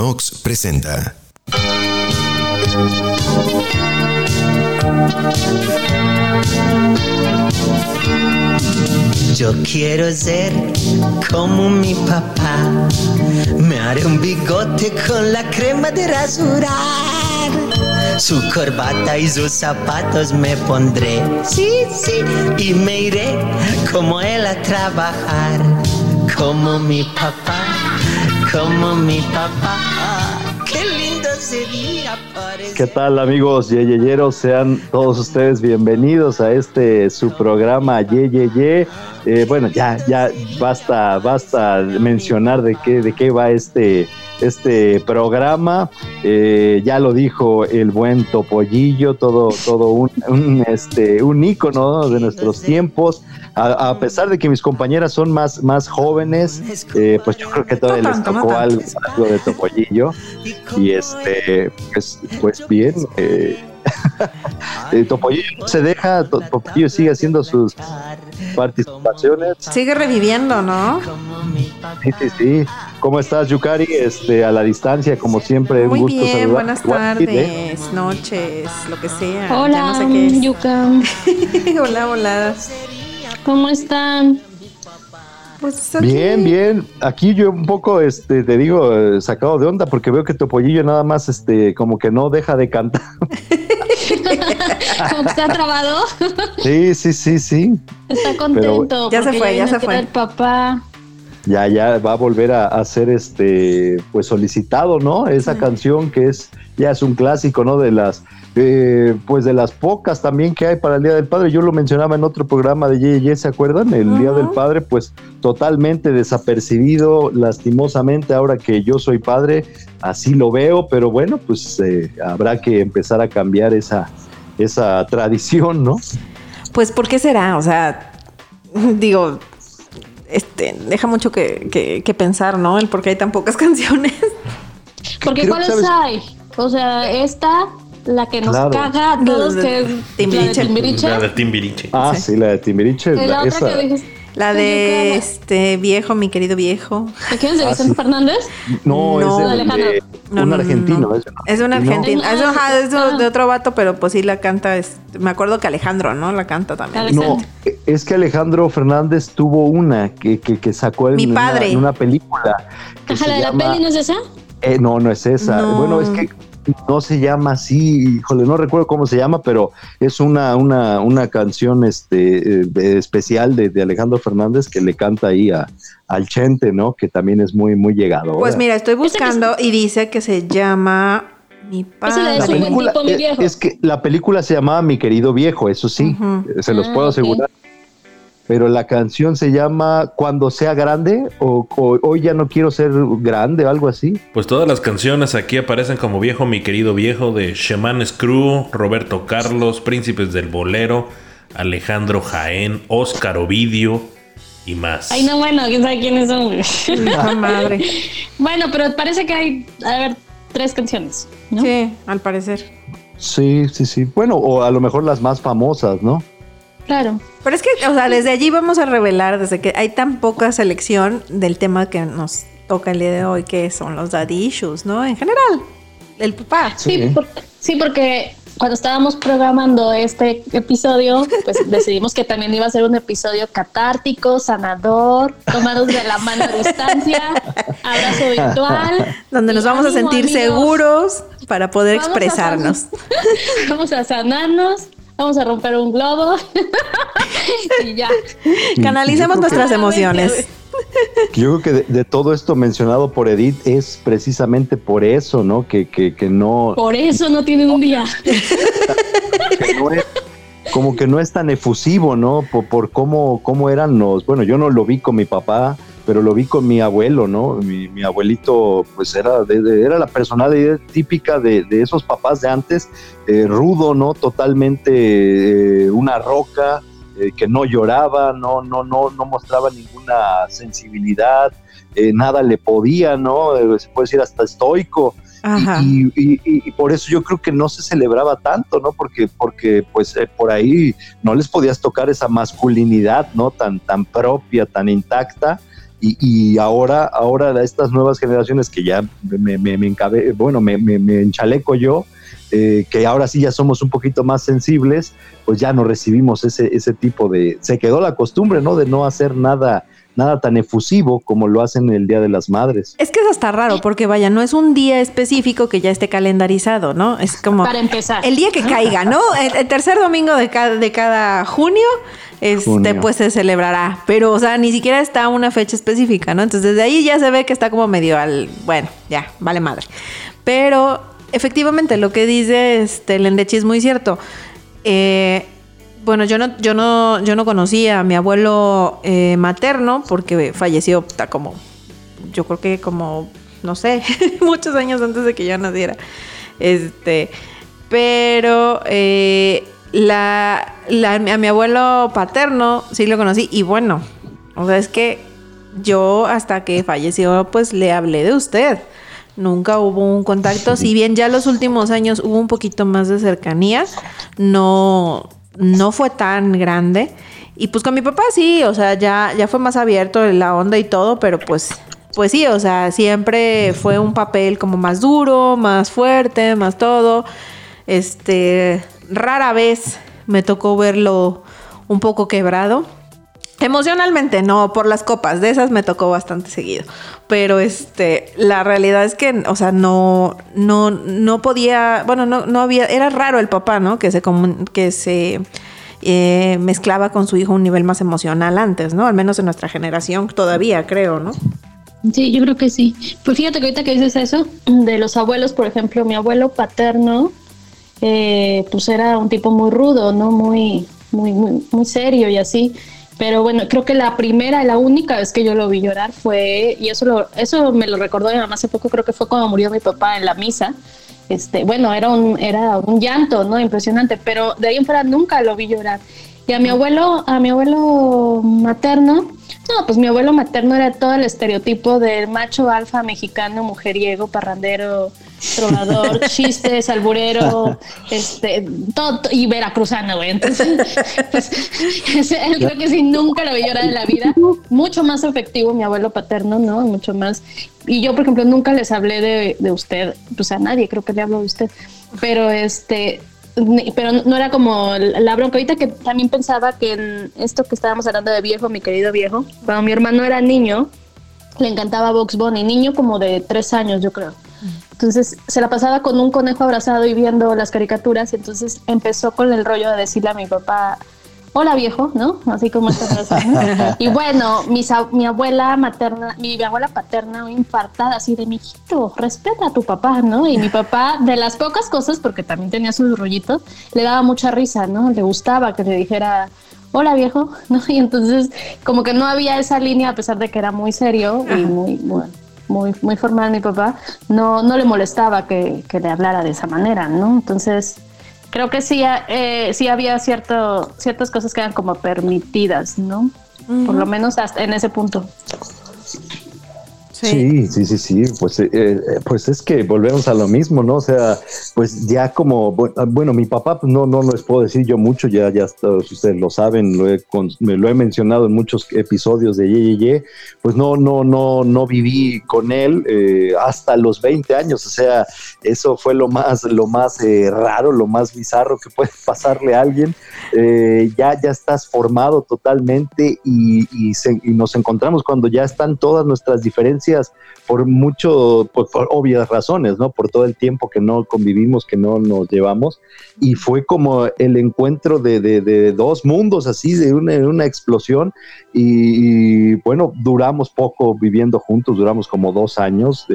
Nox presenta. Yo quiero ser como mi papá. Me haré un bigote con la crema de rasurar. Su corbata y sus zapatos me pondré. Sí, sí. Y me iré como él a trabajar. Como mi papá, como mi papá. Qué lindo sería parecer. ¿Qué tal amigos yeyeyeros? Sean todos ustedes bienvenidos a este su programa Yeyeye. Eh, bueno, ya, ya basta, basta mencionar de qué, de qué va este, este programa. Eh, ya lo dijo el buen Topollillo, todo, todo un, un, este, un ícono de nuestros tiempos. A, a, pesar de que mis compañeras son más, más jóvenes, eh, pues yo creo que todavía les tocó algo, algo de Topollillo. Y este, pues, pues bien. Eh, Topollillo no se deja, Topollillo sigue haciendo sus participaciones. Sigue reviviendo, ¿no? Sí, sí, sí. ¿Cómo estás, Yukari? Este, a la distancia, como siempre, Muy un gusto bien, saludar. buenas tardes, noches, lo que sea. Hola, ya no sé qué es. Yuka. hola, hola. ¿Cómo están? Pues aquí- Bien, bien. Aquí yo un poco, este, te digo, sacado de onda porque veo que Topollillo nada más, este, como que no deja de cantar. ¿Cómo está trabado? Sí, sí, sí, sí. Está contento. Ya se fue, ya se fue. El papá. Ya, ya va a volver a, a ser, este, pues solicitado, ¿no? Esa canción que es, ya es un clásico, ¿no? De las, eh, pues de las pocas también que hay para el Día del Padre. Yo lo mencionaba en otro programa de Ye, ¿se acuerdan? El Día del Padre, pues totalmente desapercibido, lastimosamente, ahora que yo soy padre, así lo veo, pero bueno, pues eh, habrá que empezar a cambiar esa, esa tradición, ¿no? Pues, ¿por qué será? O sea, digo, este, deja mucho que, que- que pensar, ¿no? El por qué hay tan pocas canciones. Porque ¿cuáles hay? O sea, esta, la que nos Claro. caga a todos, que es Timbiriche. la de Timbiriche. La de Timbiriche. Ah, Sí. sí, la de Timbiriche. La la- otra esa- que dijiste. La que de este viejo, mi querido viejo. ¿De quién es de Ah, Vicente sí. Fernández? No, No, es de Alejandro. de No, un no, no, argentino. no. Es, un ¿no? argentino. Es, ajá, es de- ah. de otro vato, pero pues sí la canta. es- me acuerdo que Alejandro, ¿no? La canta también. No, es que Alejandro Fernández tuvo una que, que, que sacó en, Mi una- padre. en una película. que Ajá, se la de la peli no es esa. Eh, no, no es esa. No. Bueno, es que no se llama así, híjole, no recuerdo cómo se llama, pero es una, una, una canción este, eh, de- especial de, de Alejandro Fernández que le canta ahí a, al Chente, ¿no? Que también es muy, muy llegado. Pues mira, estoy buscando y dice que se llama Mi la La padre. buen película, tipo, mi es- viejo. es que la película se llamaba Mi querido viejo, eso sí, se los Ah, puedo ok. asegurar. Pero la canción se llama Cuando sea grande o, o Hoy ya no quiero ser grande, algo así. Pues todas las canciones aquí aparecen como Viejo, mi querido viejo, de Shaman Screw, Roberto Carlos, Príncipes del Bolero, Alejandro Jaén, Óscar Ovidio y más. Ay, no, bueno, quién sabe quiénes son. güey. Ah, madre. bueno, pero parece que hay, a ver, tres canciones, ¿no? Sí, al parecer. Sí, sí, sí. Bueno, o a lo mejor las más famosas, ¿no? Claro. Pero es que, o sea, desde allí vamos a revelar, desde que hay tan poca selección del tema que nos toca el día de hoy, que son los daddy issues, ¿no? En general, el papá. Sí, Sí. por- sí, porque cuando estábamos programando este episodio, pues decidimos que también iba a ser un episodio catártico, sanador, tomados de la mano a distancia, abrazo virtual. Donde nos vamos a sentir amigos. seguros para poder Vamos a expresarnos. Vamos a sanarnos, vamos a romper un globo y ya. Canalicemos Yo creo que- nuestras emociones. Yo creo que de, de todo esto mencionado por Edith es precisamente por eso, ¿no? Que, que, que no, Por eso no tienen un día. que no es, como que no es tan efusivo, ¿no? Por, por cómo, cómo eran los, bueno, yo no lo vi con mi papá, pero lo vi con mi abuelo, ¿no? Mi, mi abuelito, pues era, de- de- era la personalidad típica de, de esos papás de antes, eh, rudo, ¿no? Totalmente eh, una roca, eh, que no lloraba, no, no, no, no mostraba ninguna sensibilidad, nada le podía, ¿no? Se puede decir hasta estoico. Y, y- y- y por eso yo creo que no se celebraba tanto, ¿no? Porque, porque pues eh, por ahí no les podías tocar esa masculinidad, ¿no? Tan, tan propia, tan intacta. Y, ahora, ahora estas nuevas generaciones que ya me, me, encabe, bueno, me, me, enchaleco yo, eh, que ahora sí ya somos un poquito más sensibles, pues ya no recibimos ese, ese tipo de... Se quedó la costumbre, ¿no? De no hacer nada nada tan efusivo como lo hacen el Día de las Madres. Es que es hasta raro, porque vaya, no es un día específico que ya esté calendarizado, ¿no? Es como... Para empezar. El día que caiga, ¿no? El, tercer domingo de cada, de cada junio, este, pues se celebrará. Pero, o sea, ni siquiera está una fecha específica, ¿no? Entonces, desde ahí ya se ve que está como medio al... Bueno, ya, vale madre. Pero, efectivamente, lo que dice este, Lendechi es muy cierto. Eh bueno, yo no, yo no, yo no conocía a mi abuelo eh, materno porque falleció como, yo creo que como, no sé, muchos años antes de que yo naciera. Este, pero eh, la, a mi abuelo paterno sí lo conocí y bueno, o sea, es que yo hasta que falleció pues le hablé de usted. Nunca hubo un contacto, si bien ya los últimos años hubo un poquito más de cercanía, no, no fue tan grande. Y pues con mi papá sí, o sea, ya, ya fue más abierto la onda y todo, pero pues, pues sí, o sea, siempre fue un papel como más duro, más fuerte, más todo. Este, rara vez me tocó verlo un poco quebrado. Emocionalmente no, por las copas, de esas me tocó bastante seguido. Pero este, la realidad es que, o sea, no, no, no podía, bueno, no, no había, era raro el papá, ¿no? Que se, que se eh, mezclaba con su hijo a un nivel más emocional antes, ¿no? Al menos en nuestra generación todavía, creo, ¿no? Sí, yo creo que sí. Pues fíjate que ahorita que dices eso, de los abuelos, por ejemplo, mi abuelo paterno, eh, pues era un tipo muy rudo, ¿no? Muy, muy, muy, muy serio y así. Pero bueno, creo que la primera la única vez que yo lo vi llorar fue, y eso, lo, eso me lo recordó mi mamá hace poco, creo que fue cuando murió mi papá en la misa. Este, bueno, era un, era un llanto, ¿no? Impresionante, pero de ahí en fuera nunca lo vi llorar. Y a mi abuelo, a mi abuelo materno, no, pues mi abuelo materno era todo el estereotipo del macho alfa mexicano, mujeriego, parrandero, trovador, chistes, alburero, este, todo, y veracruzano, güey. Entonces, pues, él creo que sí, nunca lo vi llorar en la vida. Mucho más efectivo mi abuelo paterno, ¿no? Mucho más. Y yo, por ejemplo, nunca les hablé de, de usted, pues a nadie creo que le hablo de usted. Pero este, pero no era como la bronca. Ahorita que también pensaba que en esto que estábamos hablando de viejo, mi querido viejo, cuando mi hermano era niño, le encantaba Box Bunny, niño como de tres años, yo creo. Entonces se la pasaba con un conejo abrazado y viendo las caricaturas, y entonces empezó con el rollo de decirle a mi papá, hola viejo, ¿no? Así como esta frase. y bueno, mi, abuela materna, mi, abuela paterna, infartada, así de, mijito, respeta a tu papá, ¿no? Y mi papá, de las pocas cosas, porque también tenía sus rollitos, le daba mucha risa, ¿no? Le gustaba que le dijera, hola viejo, ¿no? Y entonces, como que no había esa línea, a pesar de que era muy serio y muy, bueno, muy, muy formal mi papá, no, no le molestaba que, que le hablara de esa manera, ¿no? Entonces, creo que sí, eh, sí había cierto, ciertas cosas que eran como permitidas, ¿no? Por lo menos hasta en ese punto. Sí, sí, sí, sí, pues, eh, eh, pues es que volvemos a lo mismo, ¿no? O sea, pues ya como, bueno, mi papá, pues no, no les puedo decir yo mucho, ya, ya ustedes lo saben, lo he, me lo he mencionado en muchos episodios de Ye, Ye, pues no, no, no, no viví con él eh, hasta los 20 años, o sea, eso fue lo más, lo más raro, lo más bizarro que puede pasarle a alguien. Ya, ya estás formado totalmente y, y nos encontramos cuando ya están todas nuestras diferencias por mucho, por, obvias razones, ¿no? Por todo el tiempo que no convivimos, que no nos llevamos. Y fue como el encuentro de, dos mundos, así, de una, explosión. Y, bueno, duramos poco viviendo juntos, duramos como dos años.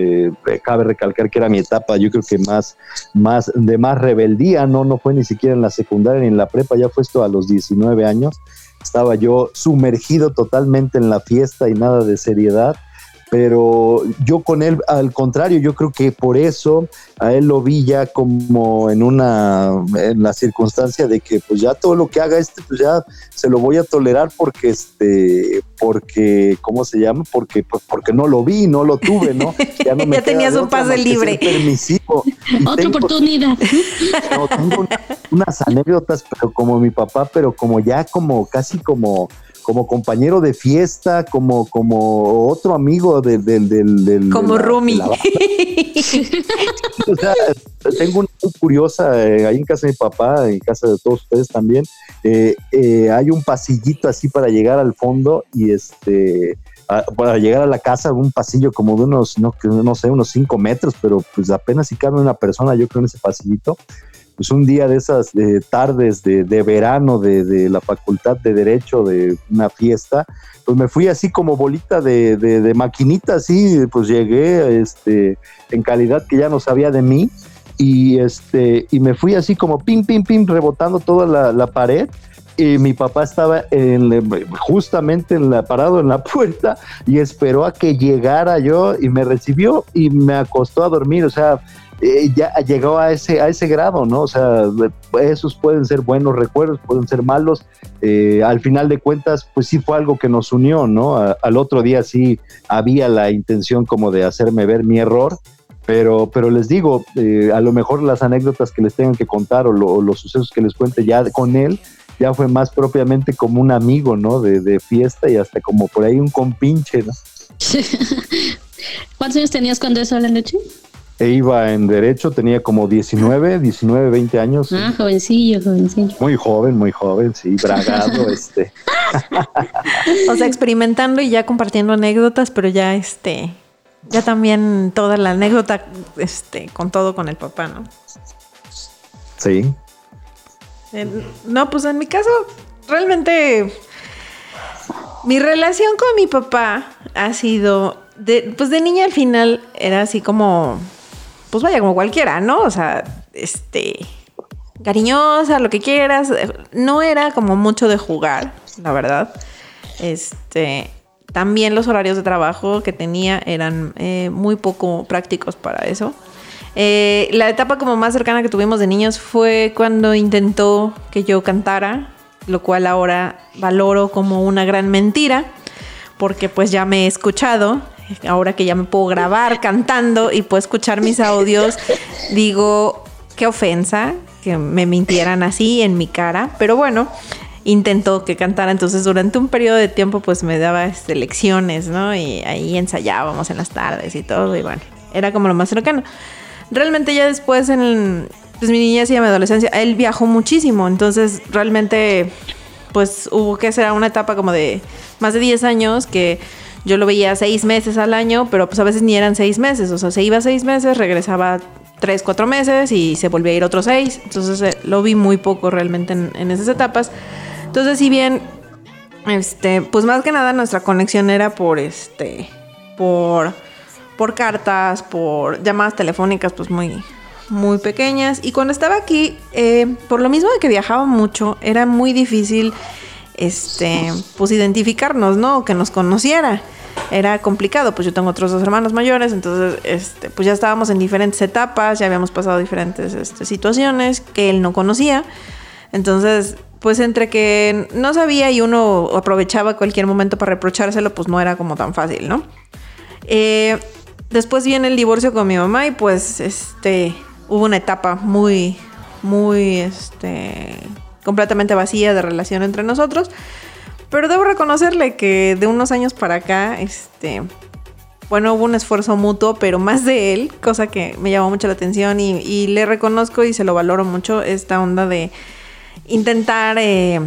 cabe recalcar que era mi etapa, yo creo que más, más, de más rebeldía, ¿no? No fue ni siquiera en la secundaria ni en la prepa, ya fue a los 19 años estaba yo sumergido totalmente en la fiesta y nada de seriedad pero yo con él, al contrario, yo creo que por eso a él lo vi ya como en una, en la circunstancia de que pues ya todo lo que haga este, pues ya se lo voy a tolerar porque este, porque, ¿cómo se llama? Porque, pues, porque no lo vi, no lo tuve, ¿no? Ya, no me tenías un pase libre. Permisivo. Otra oportunidad. tengo unas anécdotas, pero como mi papá, pero como ya como casi como como compañero de fiesta, como, como otro amigo del... del, del, como Rumi. o sea, tengo una muy curiosa, eh, ahí en casa de mi papá, en casa de todos ustedes también, eh, eh, hay un pasillito así para llegar al fondo y este para llegar a la casa, un pasillo como de unos, no, no sé, unos cinco metros, pero pues apenas si cabe una persona, yo creo, en ese pasillito. Pues un día de esas tardes de, verano de, la Facultad de Derecho, de una fiesta, pues me fui así como bolita de, de, maquinita, así, pues llegué este, en calidad que ya no sabía de mí y, este, y me fui así como pim, pim, pim, rebotando toda la, la pared y mi papá estaba en, justamente en la, parado en la puerta y esperó a que llegara yo y me recibió y me acostó a dormir, o sea, eh, ya llegó a ese, a ese grado, ¿no? O sea, esos pueden ser buenos recuerdos, pueden ser malos. Eh, al final de cuentas, pues sí fue algo que nos unió, ¿no? al otro día sí había la intención como de hacerme ver mi error, pero, pero les digo, eh, a lo mejor las anécdotas que les tengan que contar o, o los sucesos que les cuente ya con él, ya fue más propiamente como un amigo, ¿no? De, fiesta y hasta como por ahí un compinche, ¿no? ¿Cuántos años tenías cuando eso la noche? E iba en derecho, tenía como 19, 19, 20 años. Ah, jovencillo, jovencillo. Muy joven, muy joven, sí, bragado, este. o sea, experimentando y ya compartiendo anécdotas, pero ya este, ya también toda la anécdota, este, con todo con el papá, ¿no? Sí no, pues en mi caso, realmente mi relación con mi papá ha sido, de, pues de niña al final era así como, pues vaya, como cualquiera, ¿no? O sea, este, cariñosa, lo que quieras. No era como mucho de jugar, la verdad. Este, también los horarios de trabajo que tenía eran eh, muy poco prácticos para eso. Eh, la etapa como más cercana que tuvimos de niños fue cuando intentó que yo cantara, lo cual ahora valoro como una gran mentira, porque pues ya me he escuchado, ahora que ya me puedo grabar cantando y puedo escuchar mis audios, digo, qué ofensa que me mintieran así en mi cara, pero bueno, intentó que cantara, entonces durante un periodo de tiempo pues me daba este, lecciones, ¿no? Y ahí ensayábamos en las tardes y todo, y bueno, era como lo más cercano. Realmente ya después en pues, mi niñez y mi adolescencia, él viajó muchísimo, entonces realmente pues hubo que ser una etapa como de más de 10 años que yo lo veía seis meses al año, pero pues a veces ni eran seis meses, o sea, se iba seis meses, regresaba tres, cuatro meses y se volvía a ir otros seis, entonces eh, lo vi muy poco realmente en, esas etapas. Entonces, si bien, este, pues más que nada nuestra conexión era por este, por por cartas, por llamadas telefónicas, pues muy, muy pequeñas. Y cuando estaba aquí, eh, por lo mismo de que viajaba mucho, era muy difícil, este, pues identificarnos, ¿no? Que nos conociera. Era complicado, pues yo tengo otros dos hermanos mayores, entonces, este, pues ya estábamos en diferentes etapas, ya habíamos pasado diferentes este, situaciones que él no conocía. Entonces, pues entre que no sabía y uno aprovechaba cualquier momento para reprochárselo, pues no era como tan fácil, ¿no? Eh, Después viene el divorcio con mi mamá y pues este hubo una etapa muy muy este completamente vacía de relación entre nosotros. Pero debo reconocerle que de unos años para acá, este, bueno, hubo un esfuerzo mutuo, pero más de él, cosa que me llamó mucho la atención y, le reconozco y se lo valoro mucho, esta onda de intentar eh,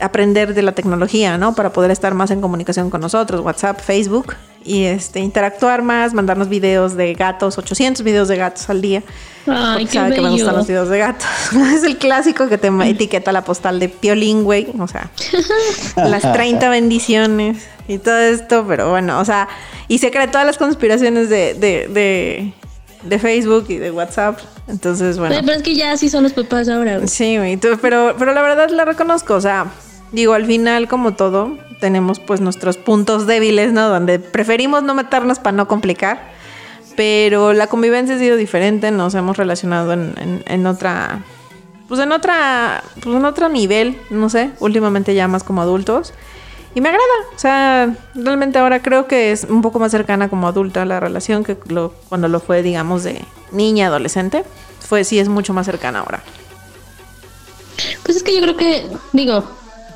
aprender de la tecnología, ¿no? Para poder estar más en comunicación con nosotros, WhatsApp, Facebook y este interactuar más, mandarnos videos de gatos, 800 videos de gatos al día. Ay, qué sabe que me gustan los videos de gatos. es el clásico que te etiqueta la postal de Piolín, güey, o sea, las 30 bendiciones y todo esto, pero bueno, o sea, y se cree todas las conspiraciones de, de, de, Facebook y de WhatsApp. Entonces, bueno. Pero, es que ya así son los papás ahora. Sí, güey, pero, pero la verdad la reconozco, o sea, digo, al final, como todo, tenemos pues nuestros puntos débiles, ¿no? Donde preferimos no meternos para no complicar. Pero la convivencia ha sido diferente, nos hemos relacionado en, otra. Pues en otra. Pues en otro nivel, no sé. Últimamente ya más como adultos. Y me agrada. O sea, realmente ahora creo que es un poco más cercana como adulta la relación que cuando lo fue, digamos, de niña, adolescente. Fue sí es mucho más cercana ahora. Pues es que yo creo que, digo,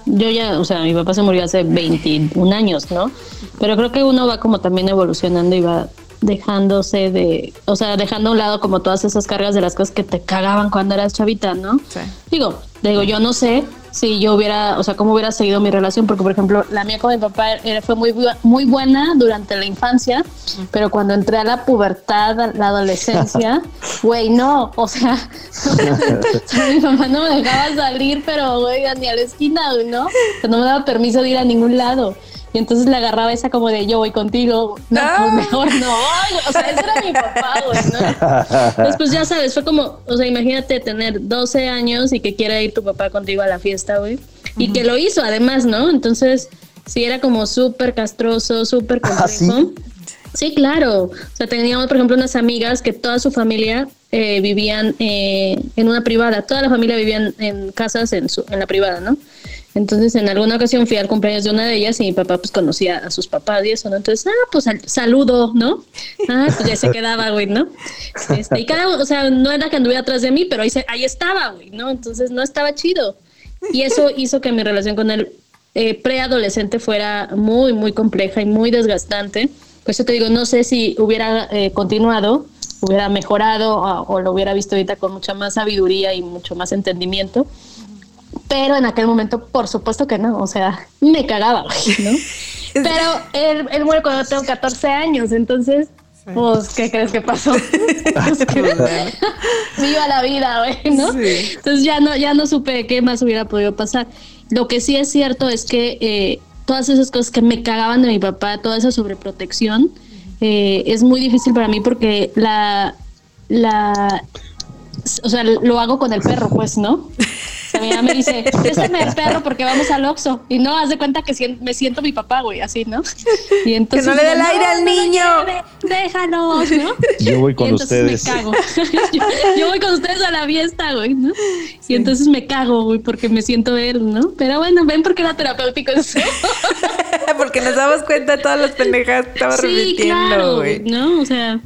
yo ya, o sea, mi papá se murió hace 21 años, ¿no? Pero creo que uno va como también evolucionando y va dejándose de, o sea, dejando a un lado como todas esas cargas de las cosas que te cagaban cuando eras chavita, ¿no? Sí. Digo, digo, yo no sé si yo hubiera, o sea, cómo hubiera seguido mi relación, porque por ejemplo, la mía con mi papá era, fue muy, muy buena durante la infancia, pero cuando entré a la pubertad, la adolescencia, güey, no, o sea, mi mamá no me dejaba salir, pero güey, ni a la esquina, ¿no? no me daba permiso de ir a ningún lado. Y entonces le agarraba esa como de yo voy contigo. No, pues ah. mejor no. O sea, ese era mi papá, güey, ¿no? Después ya sabes, fue como, o sea, imagínate tener 12 años y que quiera ir tu papá contigo a la fiesta, güey. Y que lo hizo además, ¿no? Entonces, sí era como súper castroso, súper ¿Ah, complejo. sí? claro. O sea, teníamos, por ejemplo, unas amigas que toda su familia eh, vivían eh, en una privada. Toda la familia vivía en casas en, su, en la privada, ¿no? Entonces, en alguna ocasión fui al cumpleaños de una de ellas y mi papá pues conocía a sus papás y eso, ¿no? Entonces, ah, pues saludo, ¿no? Ah, pues ya se quedaba, güey, ¿no? Este, y cada, o sea, no era que anduviera atrás de mí, pero ahí, ahí estaba, güey, ¿no? Entonces, no estaba chido. Y eso hizo que mi relación con él eh, preadolescente fuera muy, muy compleja y muy desgastante. Por eso te digo, no sé si hubiera eh, continuado, hubiera mejorado o, o, lo hubiera visto ahorita con mucha más sabiduría y mucho más entendimiento pero en aquel momento, por supuesto que no, o sea, me cagaba, ¿no? Pero él, él muere cuando tengo 14 años, entonces, pues, ¿qué crees que pasó? Viva la vida, güey, ¿no? Entonces ya no, ya no supe qué más hubiera podido pasar. Lo que sí es cierto es que eh, todas esas cosas que me cagaban de mi papá, toda esa sobreprotección, eh, es muy difícil para mí porque la, la, o sea, lo hago con el perro, pues, ¿no? mi mamá me dice, préstame el perro porque vamos al Oxxo. Y no, haz de cuenta que me siento mi papá, güey, así, ¿no? Y entonces, que no le dé el aire al niño. déjanos, ¿no? Yo voy con ustedes. Me cago. yo, voy con ustedes a la fiesta, güey, ¿no? Y entonces me cago, güey, porque me siento él, ¿no? Pero bueno, ven porque era terapéutico eso. porque nos damos cuenta de todas las pendejadas que estaba sí, claro, güey. ¿no? O sea...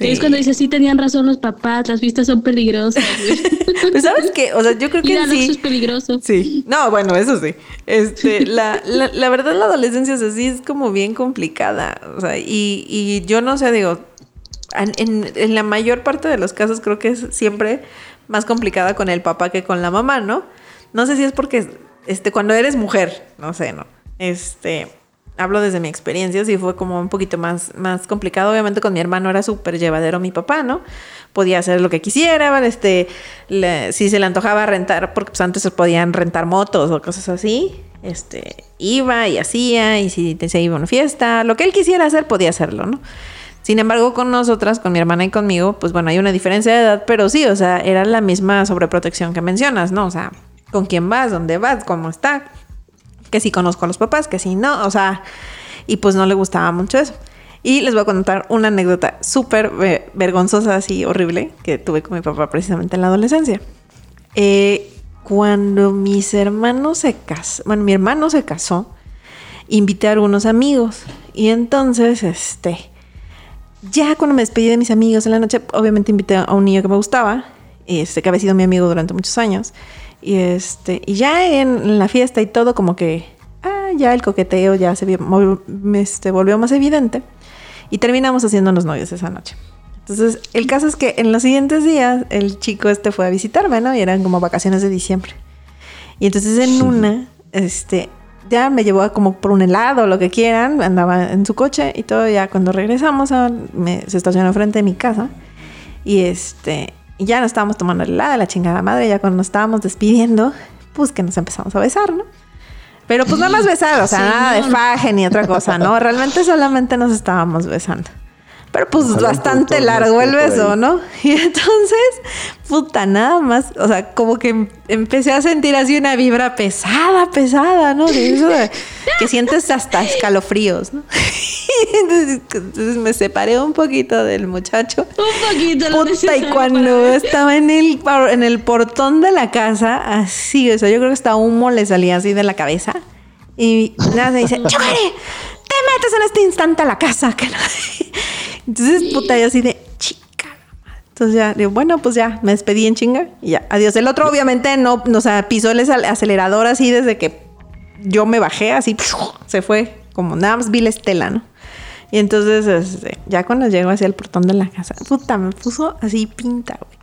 Es cuando dices, sí, tenían razón los papás, las vistas son peligrosas. pues sabes qué, o sea, yo creo que sí. es peligroso. Sí, no, bueno, eso sí. Este, la, la, la verdad, la adolescencia es así, es como bien complicada. O sea, y, y yo no sé, digo, en, en, la mayor parte de los casos creo que es siempre más complicada con el papá que con la mamá, ¿no? No sé si es porque, este, cuando eres mujer, no sé, ¿no? Este, hablo desde mi experiencia, sí fue como un poquito más, más complicado. Obviamente con mi hermano era súper llevadero mi papá, ¿no? Podía hacer lo que quisiera, este, si se le antojaba rentar, porque pues antes se podían rentar motos o cosas así, este, iba y hacía, y si se iba a una fiesta, lo que él quisiera hacer, podía hacerlo, ¿no? Sin embargo, con nosotras, con mi hermana y conmigo, pues bueno, hay una diferencia de edad, pero sí, o sea, era la misma sobreprotección que mencionas, ¿no? O sea, con quién vas, dónde vas, cómo está, que sí conozco a los papás, que sí no, o sea, y pues no le gustaba mucho eso. Y les voy a contar una anécdota súper eh, vergonzosa, así horrible, que tuve con mi papá precisamente en la adolescencia. Eh, cuando mis hermanos se casaron, mi hermano se casó, invité a algunos amigos. Y entonces, este, ya cuando me despedí de mis amigos en la noche, obviamente invité a un niño que me gustaba, este, que había sido mi amigo durante muchos años. Y este, y ya en la fiesta y todo, como que ah, ya el coqueteo ya se este, volvió más evidente. Y terminamos haciéndonos novios esa noche. Entonces, el caso es que en los siguientes días el chico este fue a visitarme, ¿no? Y eran como vacaciones de diciembre. Y entonces en una, este, ya me llevó como por un helado o lo que quieran, andaba en su coche y todo, ya cuando regresamos a, me, se estacionó frente de mi casa y este, ya nos estábamos tomando el helado de la chingada madre, ya cuando nos estábamos despidiendo, pues que nos empezamos a besar, ¿no? Pero pues nada más besar, o sea, nada de faje ni otra cosa, ¿no? Realmente solamente nos estábamos besando. Pero pues bastante largo el beso, ¿no? Y entonces, puta, nada más, o sea, como que empecé a sentir así una vibra pesada, pesada, ¿no? De eso de, que sientes hasta escalofríos, ¿no? Entonces, me separé un poquito del muchacho. Un poquito. Puta, y cuando estaba en el, en el portón de la casa, así, o sea, yo creo que hasta humo le salía así de la cabeza. Y nada, se dice, ¡Chocare! ¡Te metes en este instante a la casa! Que no... Entonces, puta, yo así de chica. Entonces ya digo, bueno, pues ya me despedí en chinga y ya, adiós. El otro obviamente no, o sea, pisó el acelerador así desde que yo me bajé así, se fue, como nada más vi la estela, ¿no? Y entonces, este, ya cuando llego hacia el portón de la casa, puta, me puso así pinta, güey.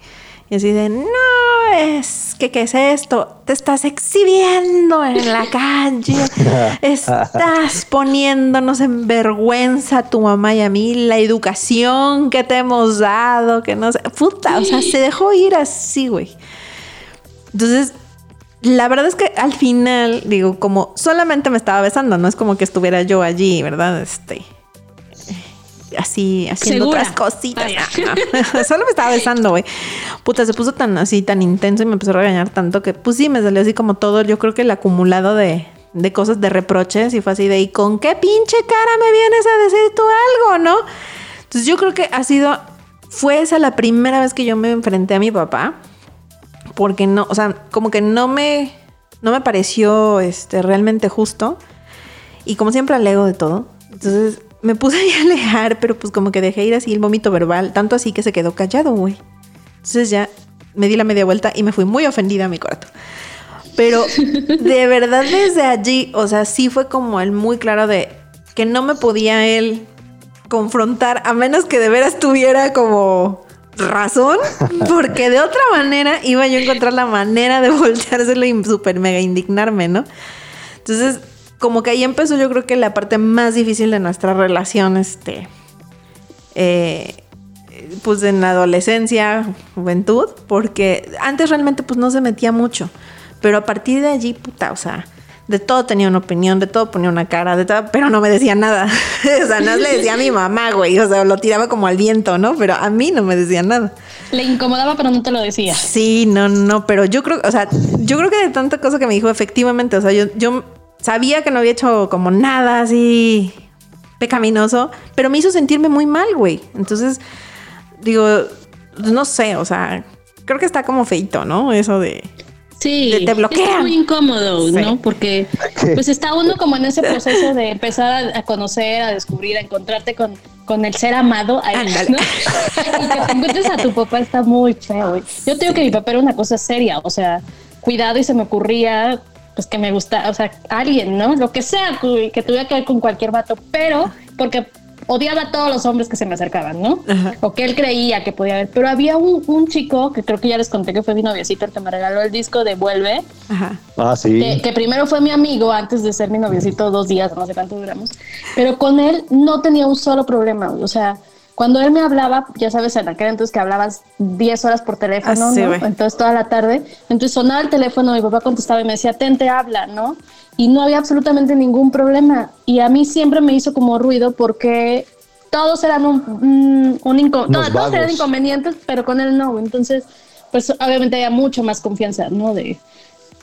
Y así de, no, es que, ¿qué es esto? Te estás exhibiendo en la calle. estás poniéndonos en vergüenza a tu mamá y a mí la educación que te hemos dado, que no sé. Puta, o sea, se dejó ir así, güey. Entonces, la verdad es que al final, digo, como solamente me estaba besando, no es como que estuviera yo allí, ¿verdad? Este, así haciendo otras cositas. Solo me estaba besando, güey. Puta, se puso tan así, tan intenso y me empezó a regañar tanto que, pues sí, me salió así como todo. Yo creo que el acumulado de, de cosas, de reproches y fue así de, ¿y con qué pinche cara me vienes a decir tú algo, no? Entonces yo creo que ha sido, fue esa la primera vez que yo me enfrenté a mi papá. Porque no, o sea, como que no me, no me pareció este, realmente justo. Y como siempre alego de todo. Entonces me puse a alejar, pero pues como que dejé ir así el vómito verbal, tanto así que se quedó callado, güey. Entonces ya me di la media vuelta y me fui muy ofendida a mi cuarto. Pero de verdad desde allí, o sea, sí fue como el muy claro de que no me podía él confrontar a menos que de veras tuviera como razón, porque de otra manera iba yo a encontrar la manera de volteárselo y súper mega indignarme, ¿no? Entonces, como que ahí empezó yo creo que la parte más difícil de nuestra relación, este, eh, pues en la adolescencia, juventud, porque antes realmente pues no se metía mucho, pero a partir de allí, puta, o sea, de todo tenía una opinión, de todo ponía una cara, de todo, pero no me decía nada. o sea, no le decía a mi mamá, güey, o sea, lo tiraba como al viento, ¿no? Pero a mí no me decía nada. Le incomodaba, pero no te lo decía. Sí, no, no, pero yo creo, o sea, yo creo que de tanta cosa que me dijo, efectivamente, o sea, yo, yo sabía que no había hecho como nada así pecaminoso, pero me hizo sentirme muy mal, güey. Entonces, digo, no sé, o sea, creo que está como feito, ¿no? Eso de... Sí, te bloquea. Es muy incómodo, ¿no? Porque pues está uno como en ese proceso de empezar a, conocer, a descubrir, a encontrarte con, con el ser amado. ¿no? y que te encuentres a tu papá está muy feo. Yo te digo que mi papá era una cosa seria, o sea, cuidado y se me ocurría pues que me gusta, o sea, alguien, ¿no? Lo que sea, que tuviera que ver con cualquier vato, pero porque odiaba a todos los hombres que se me acercaban, ¿no? O que él creía que podía haber. Pero había un, chico que creo que ya les conté que fue mi noviecito el que me regaló el disco de Vuelve. Ajá. Ah, sí. Que, que, primero fue mi amigo antes de ser mi noviecito dos días, no sé cuánto duramos. Pero con él no tenía un solo problema. O sea, cuando él me hablaba, ya sabes, en aquel entonces que hablabas 10 horas por teléfono, ¿no? Entonces toda la tarde, entonces sonaba el teléfono, mi papá contestaba y me decía, ten, te habla, ¿no? Y no había absolutamente ningún problema. Y a mí siempre me hizo como ruido porque todos eran un, un, todos eran inconvenientes, pero con él no. Entonces, pues obviamente había mucho más confianza, ¿no? De,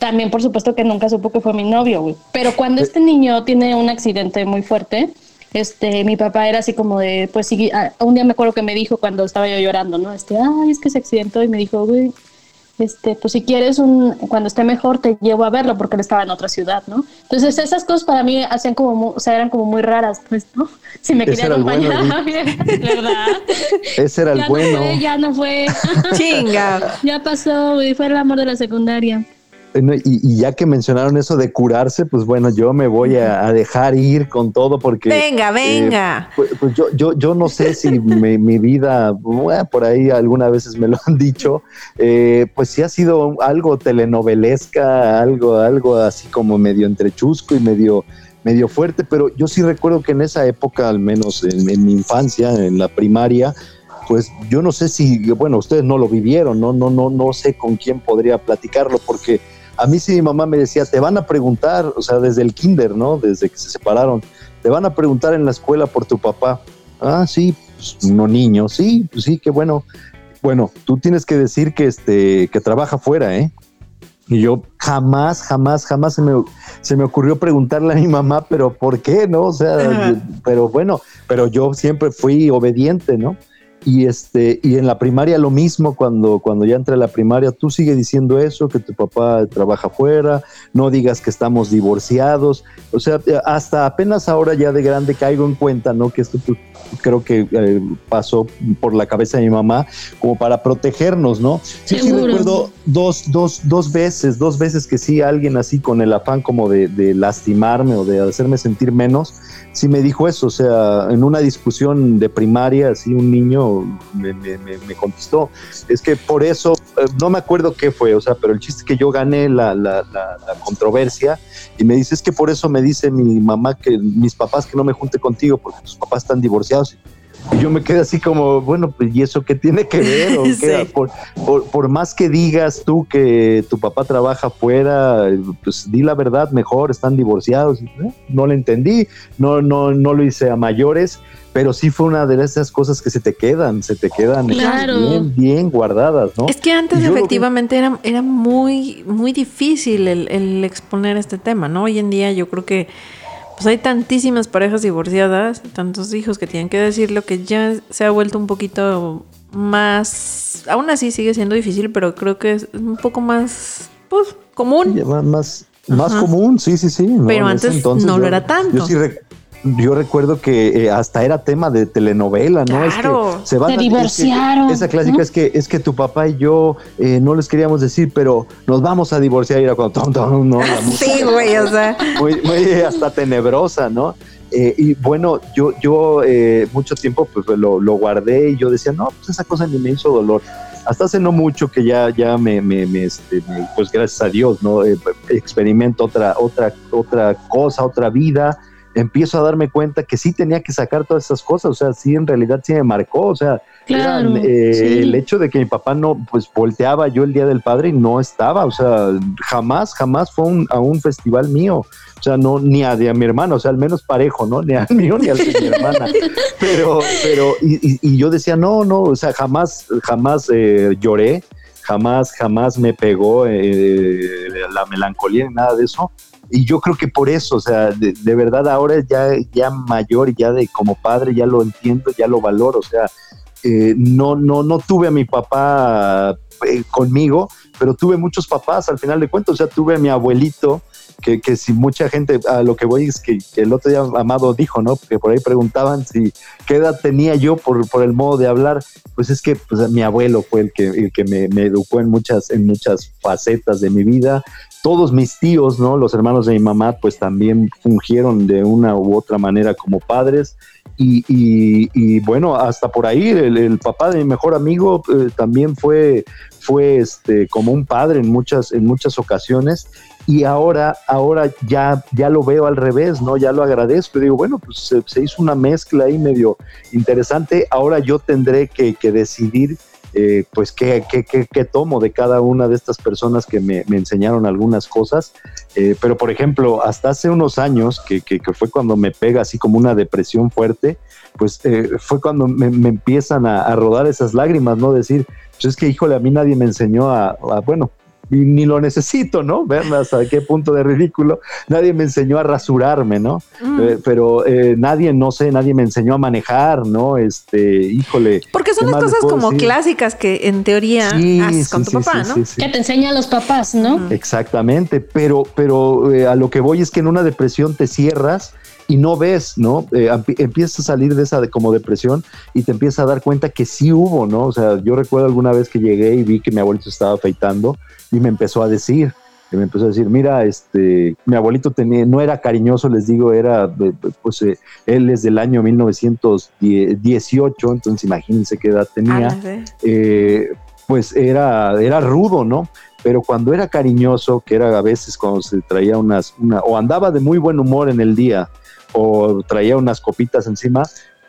también, por supuesto, que nunca supo que fue mi novio, güey. Pero cuando este niño tiene un accidente muy fuerte, este, mi papá era así como de, pues sí, ah, un día me acuerdo que me dijo cuando estaba yo llorando, ¿no? Este, ay, es que se accidentó y me dijo, güey, este, pues si quieres un, cuando esté mejor te llevo a verlo porque él estaba en otra ciudad, ¿no? Entonces esas cosas para mí hacían como, o sea, eran como muy raras, pues, ¿no? Si me quería acompañar, ¿verdad? Ese era el ya bueno. No fue, ya no fue. Chinga. ya pasó, güey, fue el amor de la secundaria. Y, ya que mencionaron eso de curarse, pues bueno, yo me voy a, dejar ir con todo porque... Venga, eh, venga. pues, pues yo, yo, yo, no sé si mi, vida, por ahí algunas veces me lo han dicho, eh, pues sí ha sido algo telenovelesca, algo, algo así como medio entrechusco y medio, medio fuerte, pero yo sí recuerdo que en esa época, al menos en, en mi infancia, en la primaria, pues yo no sé si, bueno, ustedes no lo vivieron, no, no, no, no sé con quién podría platicarlo, porque a mí sí mi mamá me decía, te van a preguntar, o sea, desde el kinder, ¿no? Desde que se separaron, te van a preguntar en la escuela por tu papá. Ah, sí, pues no niño, sí, pues sí, qué bueno. Bueno, tú tienes que decir que este, que trabaja fuera, ¿eh? Y yo jamás, jamás, jamás se me, se me ocurrió preguntarle a mi mamá, pero ¿por qué? ¿No? O sea, pero bueno, pero yo siempre fui obediente, ¿no? Y, este, y en la primaria lo mismo, cuando, cuando ya entré a la primaria, tú sigue diciendo eso, que tu papá trabaja afuera, no digas que estamos divorciados. O sea, hasta apenas ahora ya de grande caigo en cuenta, ¿no? Que esto creo que eh, pasó por la cabeza de mi mamá como para protegernos, ¿no? Sí, sí recuerdo dos, dos, dos veces, dos veces que sí, alguien así con el afán como de, de lastimarme o de hacerme sentir menos, sí me dijo eso, o sea, en una discusión de primaria, así un niño me, me, contestó, es que por eso, eh, no me acuerdo qué fue, o sea, pero el chiste que yo gané la, la, la, controversia y me dice, es que por eso me dice mi mamá que mis papás que no me junte contigo porque tus papás están divorciados. Y yo me quedé así como, bueno, pues ¿y eso qué tiene que ver? por, por, más que digas tú que tu papá trabaja afuera, pues di la verdad mejor, están divorciados. No lo entendí, no, no, no lo hice a mayores, pero sí fue una de esas cosas que se te quedan, se te quedan bien, bien guardadas, ¿no? Es que antes efectivamente era, era muy, muy difícil el, el exponer este tema, ¿no? Hoy en día yo creo que pues hay tantísimas parejas divorciadas, tantos hijos que tienen que decirlo, que ya se ha vuelto un poquito más, aún así sigue siendo difícil, pero creo que es un poco más, pues, común. más, más, común, sí, sí, sí. pero antes no lo era tanto. Yo sí, yo recuerdo que eh, hasta era tema de telenovela, ¿no? Claro. Es que se van divorciaron. esa clásica es que es que tu papá y yo eh, no les queríamos decir, pero nos vamos a divorciar y era cuando ¿no? sí, güey, o sea. Muy, muy hasta tenebrosa, ¿no? Eh, y bueno, yo, yo mucho tiempo pues lo, lo, guardé y yo decía, no, pues esa cosa ni me hizo dolor. Hasta hace no mucho que ya, ya me, me, este, pues gracias a Dios, ¿no? experimento otra, otra, otra cosa, otra vida empiezo a darme cuenta que sí tenía que sacar todas esas cosas, o sea, sí en realidad sí me marcó, o sea, eh, el hecho de que mi papá no, pues volteaba yo el Día del Padre y no estaba, o sea, jamás, jamás fue a un festival mío, o sea, no, ni a, de mi hermano, o sea, al menos parejo, ¿no? Ni al mío ni al de mi hermana, pero, pero, y, yo decía, no, no, o sea, jamás, jamás eh, lloré, jamás, jamás me pegó eh, la melancolía ni nada de eso, y yo creo que por eso, o sea, de, verdad ahora ya, ya mayor, ya de como padre, ya lo entiendo, ya lo valoro, o sea, eh, no, no, no tuve a mi papá eh, conmigo, pero tuve muchos papás al final de cuentas, o sea, tuve a mi abuelito, que, que, si mucha gente, a lo que voy es que, el otro día Amado dijo, ¿no? Que por ahí preguntaban si qué edad tenía yo por, por el modo de hablar, pues es que pues, mi abuelo fue el que, el que me, me, educó en muchas, en muchas facetas de mi vida, todos mis tíos, ¿no? Los hermanos de mi mamá, pues también fungieron de una u otra manera como padres. Y, y, bueno, hasta por ahí, el, papá de mi mejor amigo eh, también fue, fue este, como un padre en muchas, en muchas ocasiones. Y ahora, ahora ya, ya lo veo al revés, ¿no? Ya lo agradezco. Y digo, bueno, pues se, hizo una mezcla ahí medio interesante. Ahora yo tendré que decidir eh, pues qué, qué, tomo de cada una de estas personas que me, enseñaron algunas cosas. Eh, pero, por ejemplo, hasta hace unos años, que, fue cuando me pega así como una depresión fuerte, pues eh, fue cuando me, empiezan a, rodar esas lágrimas, ¿no? Decir, pues es que, híjole, a mí nadie me enseñó a bueno, ni lo necesito, ¿no? Vean hasta qué punto de ridículo. Nadie me enseñó a rasurarme, ¿no? Mm. Eh, pero eh, nadie, no sé, nadie me enseñó a manejar, ¿no? Este, híjole. Porque son las cosas como clásicas que en teoría haces con tu papá, ¿no? Que te enseñan los papás, ¿no? Exactamente, pero, pero eh, a lo que voy es que en una depresión te cierras y no ves, ¿no? Eh, empiezas a salir de esa de, como depresión y te empiezas a dar cuenta que sí hubo, ¿no? O sea, yo recuerdo alguna vez que llegué y vi que mi abuelito estaba afeitando y me empezó a decir, me empezó a decir, mira, este, mi abuelito tenía, no era cariñoso, les digo, era, pues eh, él es del año 1918, entonces imagínense qué edad tenía, eh, pues era, era rudo, ¿no? Pero cuando era cariñoso, que era a veces cuando se traía unas, una, o andaba de muy buen humor en el día, o traía unas copitas encima,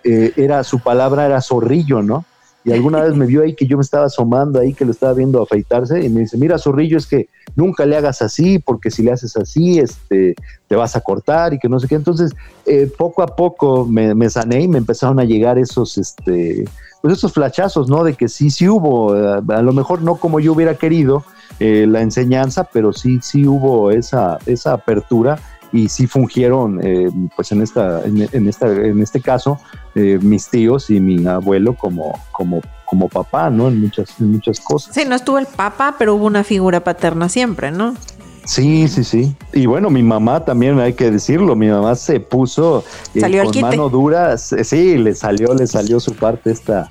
eh, era su palabra era zorrillo, ¿no? Y alguna vez me vio ahí que yo me estaba asomando ahí, que lo estaba viendo afeitarse, y me dice, mira, zorrillo, es que nunca le hagas así, porque si le haces así, este, te vas a cortar y que no sé qué. Entonces, eh, poco a poco me, sané y me empezaron a llegar esos, este, pues esos flachazos, ¿no? De que sí, sí hubo, eh, a lo mejor no como yo hubiera querido la enseñanza, pero sí, sí hubo esa, esa apertura y sí fungieron, eh, pues en esta, en, esta, en este caso, eh, mis tíos y mi abuelo como, como, como papá, ¿no? En muchas, en muchas cosas. Sí, no estuvo el papá, pero hubo una figura paterna siempre, ¿no? Sí, sí, sí. Y bueno, mi mamá también hay que decirlo, mi mamá se puso eh, con mano dura, sí, le salió, le salió su parte esta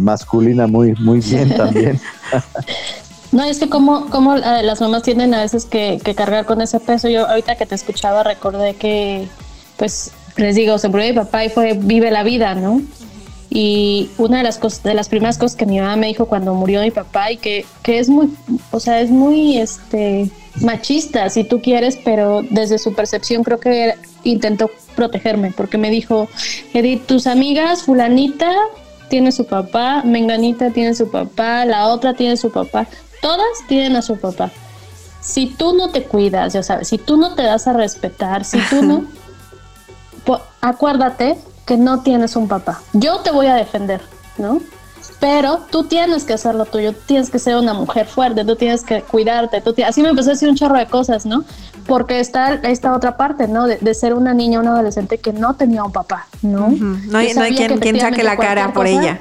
masculina muy, muy bien también. No, es que como, como eh, las mamás tienen a veces que, cargar con ese peso. Yo ahorita que te escuchaba recordé que, pues, les digo, se murió mi papá y fue vive la vida, ¿no? Y una de las cosas, de las primeras cosas que mi mamá me dijo cuando murió mi papá y que, que es muy, o sea, es muy, este, machista, si tú quieres, pero desde su percepción creo que intentó protegerme, porque me dijo, Edith, tus amigas, fulanita tiene su papá, menganita tiene su papá, la otra tiene su papá, todas tienen a su papá. Si tú no te cuidas, ya sabes, si tú no te das a respetar, si tú no, acuérdate que no tienes un papá. Yo te voy a defender, ¿no? Pero tú tienes que hacer lo tuyo, tienes que ser una mujer fuerte, tú tienes que cuidarte, tú así me empezó a decir un chorro de cosas, ¿no? Porque está esta otra parte, ¿no? De, ser una niña, una adolescente que no tenía un papá, ¿no? No hay, quien, saque la cara por ella.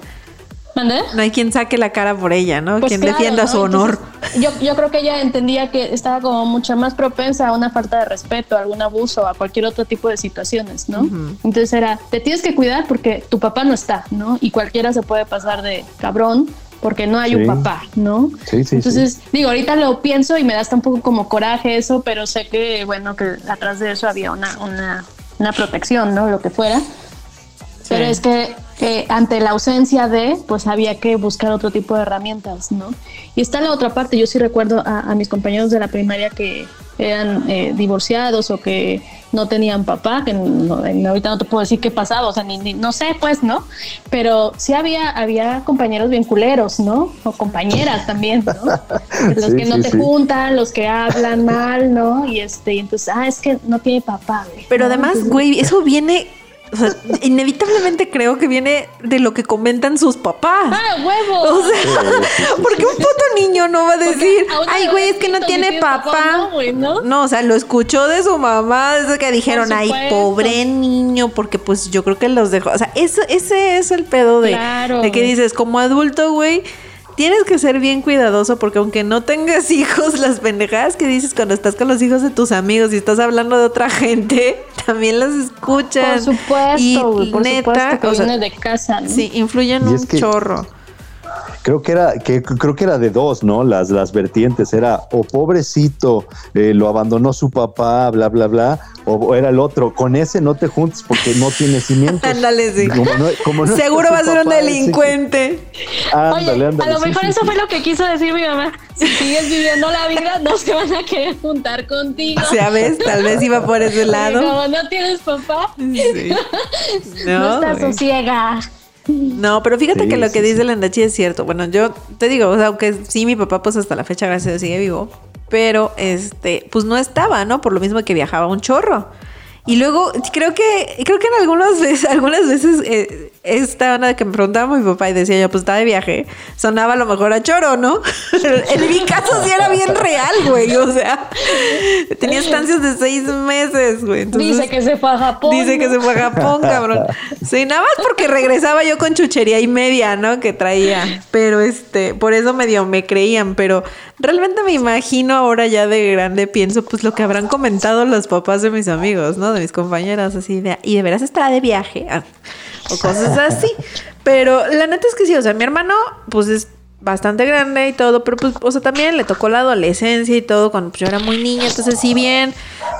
No hay quien saque la cara por ella, ¿no? Pues quien defienda su honor. yo, yo creo que ella entendía que estaba como mucho más propensa a una falta de respeto, a algún abuso, a cualquier otro tipo de situaciones, ¿no? Entonces era, te tienes que cuidar porque tu papá no está, ¿no? Y cualquiera se puede pasar de cabrón porque no hay un papá, ¿no? Sí, sí, Entonces, digo, ahorita lo pienso y me da hasta un poco como coraje eso, pero sé que, bueno, que atrás de eso había una, una, una protección, ¿no? Lo que fuera. Pero es que ante la ausencia de, pues había que buscar otro tipo de herramientas, ¿no? Y está la otra parte, yo sí recuerdo a, mis compañeros de la primaria que eran eh, divorciados o que no tenían papá, que ahorita no te puedo decir qué pasaba, o sea, ni, no sé, pues, ¿no? Pero sí había, había compañeros bien culeros, ¿no? O compañeras también, ¿no? Los que no te juntan, los que hablan mal, ¿no? Y este, y entonces, ah, es que no tiene papá, güey. Pero además, güey, eso viene o sea, inevitablemente creo que viene de lo que comentan sus papás. ¡Ah, huevo! O sea, porque un puto niño no va a decir, ay, güey, es que no tiene papá. No, o sea, lo escuchó de su mamá desde que dijeron, ay, pobre niño, porque pues yo creo que los dejó. O sea, ese, ese es el pedo de, de que dices, como adulto, güey tienes que ser bien cuidadoso porque aunque no tengas hijos, las pendejadas que dices cuando estás con los hijos de tus amigos y estás hablando de otra gente, también las escuchan. Por supuesto, y por neta, supuesto que de casa, ¿no? Sí, influyen un chorro creo que era que creo que era de dos no las las vertientes era o pobrecito eh, lo abandonó su papá bla bla bla o, era el otro con ese no te juntes porque no tiene cimientos ándale sí. Seguro va a ser un delincuente. Ándale, ándale, a lo mejor eso fue lo que quiso decir mi mamá. Si sigues viviendo la vida no se van a querer juntar contigo. Sabes tal vez iba por ese lado. como no tienes papá sí. no, no estás sosiega no, pero fíjate que lo que dice la Landachi es cierto. Bueno, yo te digo, o sea, aunque sí, mi papá, pues hasta la fecha, gracias a Dios, sigue vivo. Pero, este, pues no estaba, ¿no? Por lo mismo que viajaba un chorro. Y luego creo que creo que en algunas veces, algunas veces eh, esta onda que me preguntaba mi papá y decía yo, pues está de viaje, sonaba a lo mejor a choro, ¿no? en mi caso sí era bien real, güey. O sea, tenía estancias de seis meses, güey. dice que se fue a Japón. Dice que se fue a Japón, cabrón. Sí, nada más porque regresaba yo con chuchería y media, ¿no? Que traía. Pero este, por eso medio me creían, pero realmente me imagino ahora ya de grande, pienso pues lo que habrán comentado los papás de mis amigos, ¿no? Mis compañeras, así de, y de veras estará de viaje, ah, o cosas así. Pero la neta es que sí, o sea, mi hermano, pues es bastante grande y todo, pero pues, o sea, también le tocó la adolescencia y todo cuando pues, yo era muy niña, entonces si bien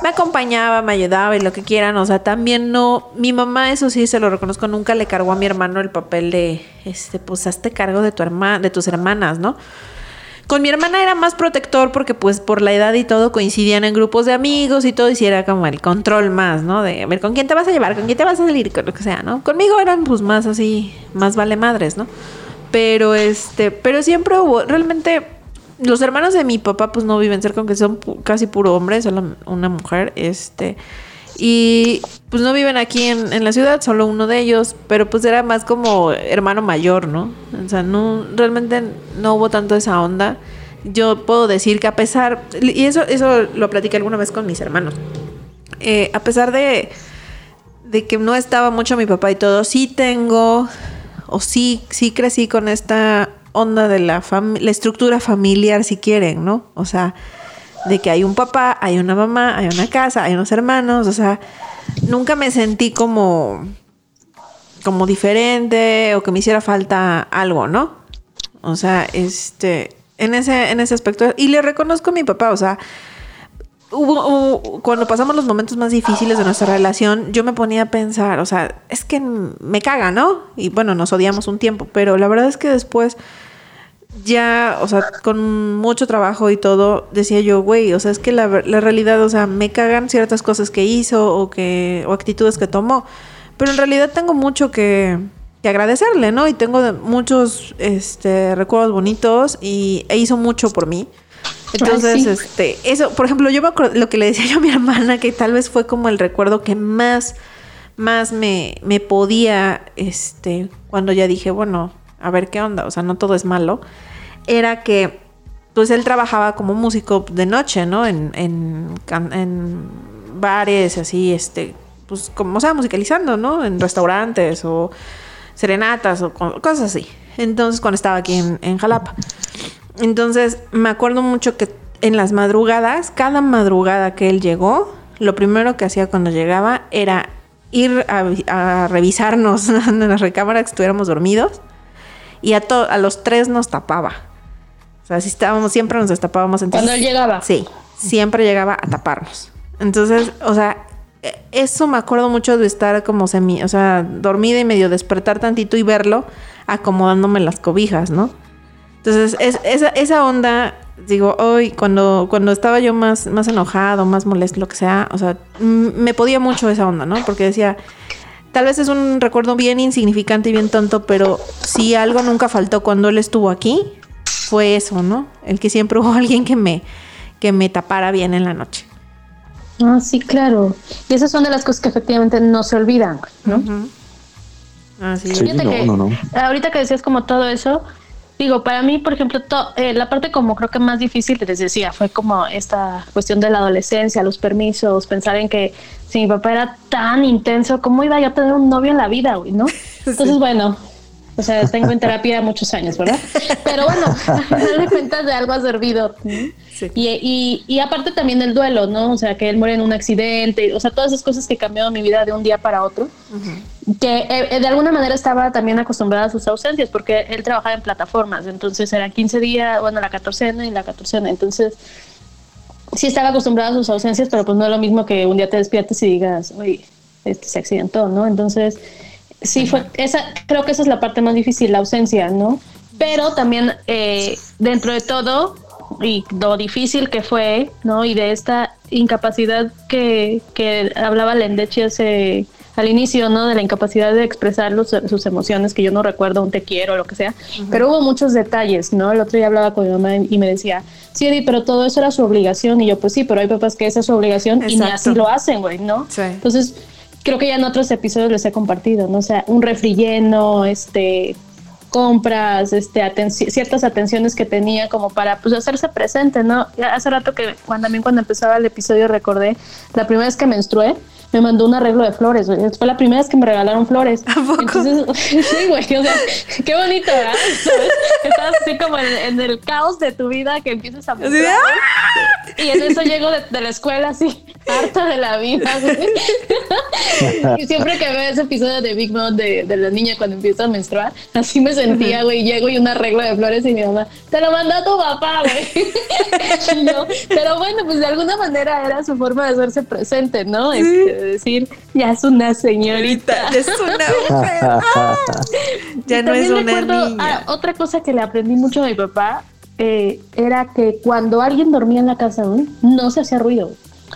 me acompañaba, me ayudaba y lo que quieran, o sea, también no, mi mamá, eso sí se lo reconozco, nunca le cargó a mi hermano el papel de, este, pues hazte cargo de tu hermana, de tus hermanas, ¿no? Con mi hermana era más protector porque pues por la edad y todo coincidían en grupos de amigos y todo y si era como el control más, ¿no? De a ver con quién te vas a llevar, con quién te vas a salir, con lo que sea, ¿no? Conmigo eran pues más así, más vale madres, ¿no? Pero este, pero siempre hubo, realmente los hermanos de mi papá pues no viven cerca, aunque son casi puro hombre, solo una mujer, este... Y pues no viven aquí en, la ciudad, solo uno de ellos, pero pues era más como hermano mayor, ¿no? O sea, no, realmente no hubo tanto esa onda. Yo puedo decir que a pesar, y eso, eso lo platiqué alguna vez con mis hermanos, eh, a pesar de, de que no estaba mucho mi papá y todo, sí tengo, o sí, sí crecí con esta onda de la, la estructura familiar, si quieren, ¿no? O sea, de que hay un papá, hay una mamá, hay una casa, hay unos hermanos, o sea, nunca me sentí como como diferente o que me hiciera falta algo, ¿no? O sea, este en ese en ese aspecto y le reconozco a mi papá, o sea, hubo, cuando pasamos los momentos más difíciles de nuestra relación, yo me ponía a pensar, o sea, es que me caga, ¿no? Y bueno, nos odiamos un tiempo, pero la verdad es que después ya, o sea, con mucho trabajo y todo, decía yo, güey, o sea, es que la, la, realidad, o sea, me cagan ciertas cosas que hizo o que o actitudes que tomó, pero en realidad tengo mucho que, que agradecerle, ¿no? Y tengo muchos este, recuerdos bonitos y e hizo mucho por mí. Entonces, este, eso, por ejemplo, yo me acuerdo lo que le decía yo a mi hermana, que tal vez fue como el recuerdo que más, más me, me podía, este, cuando ya dije, bueno, a ver qué onda, o sea, no todo es malo, era que pues él trabajaba como músico de noche, ¿no? En, en, bares, así, este, pues como, o sea, musicalizando, ¿no? En restaurantes o serenatas o cosas así. Entonces, cuando estaba aquí en, Jalapa. Entonces, me acuerdo mucho que en las madrugadas, cada madrugada que él llegó, lo primero que hacía cuando llegaba era ir a, a revisarnos en la recámara que estuviéramos dormidos y a, a los tres nos tapaba. O sea, si estábamos, siempre nos destapábamos. Cuando él llegaba. Sí, siempre llegaba a taparnos. Entonces, o sea, e, eso me acuerdo mucho de estar como semi, o sea, dormida y medio despertar tantito y verlo acomodándome las cobijas, ¿no? Entonces, es, esa, esa onda, digo, hoy cuando, cuando estaba yo más, más enojado, más molesto, lo que sea, o sea, me podía mucho esa onda, ¿no? Porque decía, tal vez es un recuerdo bien insignificante y bien tonto, pero si algo nunca faltó cuando él estuvo aquí, fue eso, ¿no? El que siempre hubo alguien que me, que me tapara bien en la noche. Ah, sí, claro. Y esas son de las cosas que efectivamente no se olvidan, ¿no? Así Sí, no, que no, no. ahorita que decías como todo eso, digo, para mí, por ejemplo, to- eh, la parte como creo que más difícil, les decía, fue como esta cuestión de la adolescencia, los permisos, pensar en que si mi papá era tan intenso, ¿cómo iba yo a tener un novio en la vida, güey, no? Entonces, bueno, o sea, tengo en terapia muchos años, ¿verdad? Pero bueno, al final de cuentas de algo ha servido. Sí. Y, y, y aparte también el duelo, ¿no? O sea, que él muere en un accidente, o sea, todas esas cosas que cambiaron mi vida de un día para otro, que eh, eh, de alguna manera estaba también acostumbrada a sus ausencias, porque él trabajaba en plataformas, entonces eran 15 días, bueno, la catorcena y la catorcena, entonces sí estaba acostumbrada a sus ausencias, pero pues no es lo mismo que un día te despiertes y digas, oye, este se accidentó, ¿no? Entonces, sí fue, esa, creo que esa es la parte más difícil, la ausencia, ¿no? Pero también eh, dentro de todo, y lo difícil que fue, ¿no? Y de esta incapacidad que, que hablaba Lendechi hace al inicio, ¿no? De la incapacidad de expresar los- sus emociones, que yo no recuerdo un te quiero o lo que sea, pero hubo muchos detalles, ¿no? El otro día hablaba con mi mamá y me decía, sí, Eddie, pero todo eso era su obligación, y yo, pues sí, pero hay papás que esa es su obligación y ni Exacto. así lo hacen, güey, ¿no? Sí. Entonces, creo que ya en otros episodios les he compartido, ¿no? O sea, un refri lleno, este compras, este ciertas atenciones que tenía como para pues hacerse presente, ¿no? Hace rato que cuando también cuando empezaba el episodio recordé la primera vez que menstrué me mandó un arreglo de flores. Fue la primera vez que me regalaron flores. ¿A poco? Entonces, sí, güey, o sea, qué bonito, ¿verdad? ¿Sabes? Estás así como en, en el caos de tu vida que empiezas a de, menstruar, güey. Y en eso llego de, de la escuela así, harta de la vida, güey. Y siempre que veo ese episodio de Big Mouth de, de la niña cuando empieza a menstruar, así me sentía, güey. Llego y un arreglo de flores y mi mamá, te lo mandó tu papá, güey. Yo, pero bueno, pues de alguna manera era su forma de hacerse presente, ¿no? Este, de decir, ya es una señorita. Es una mujer. Ah, ya no es una recuerdo, niña. ah, otra cosa que le aprendí mucho a mi papá eh, era que cuando alguien dormía en la casa güey, no se hacía ruido.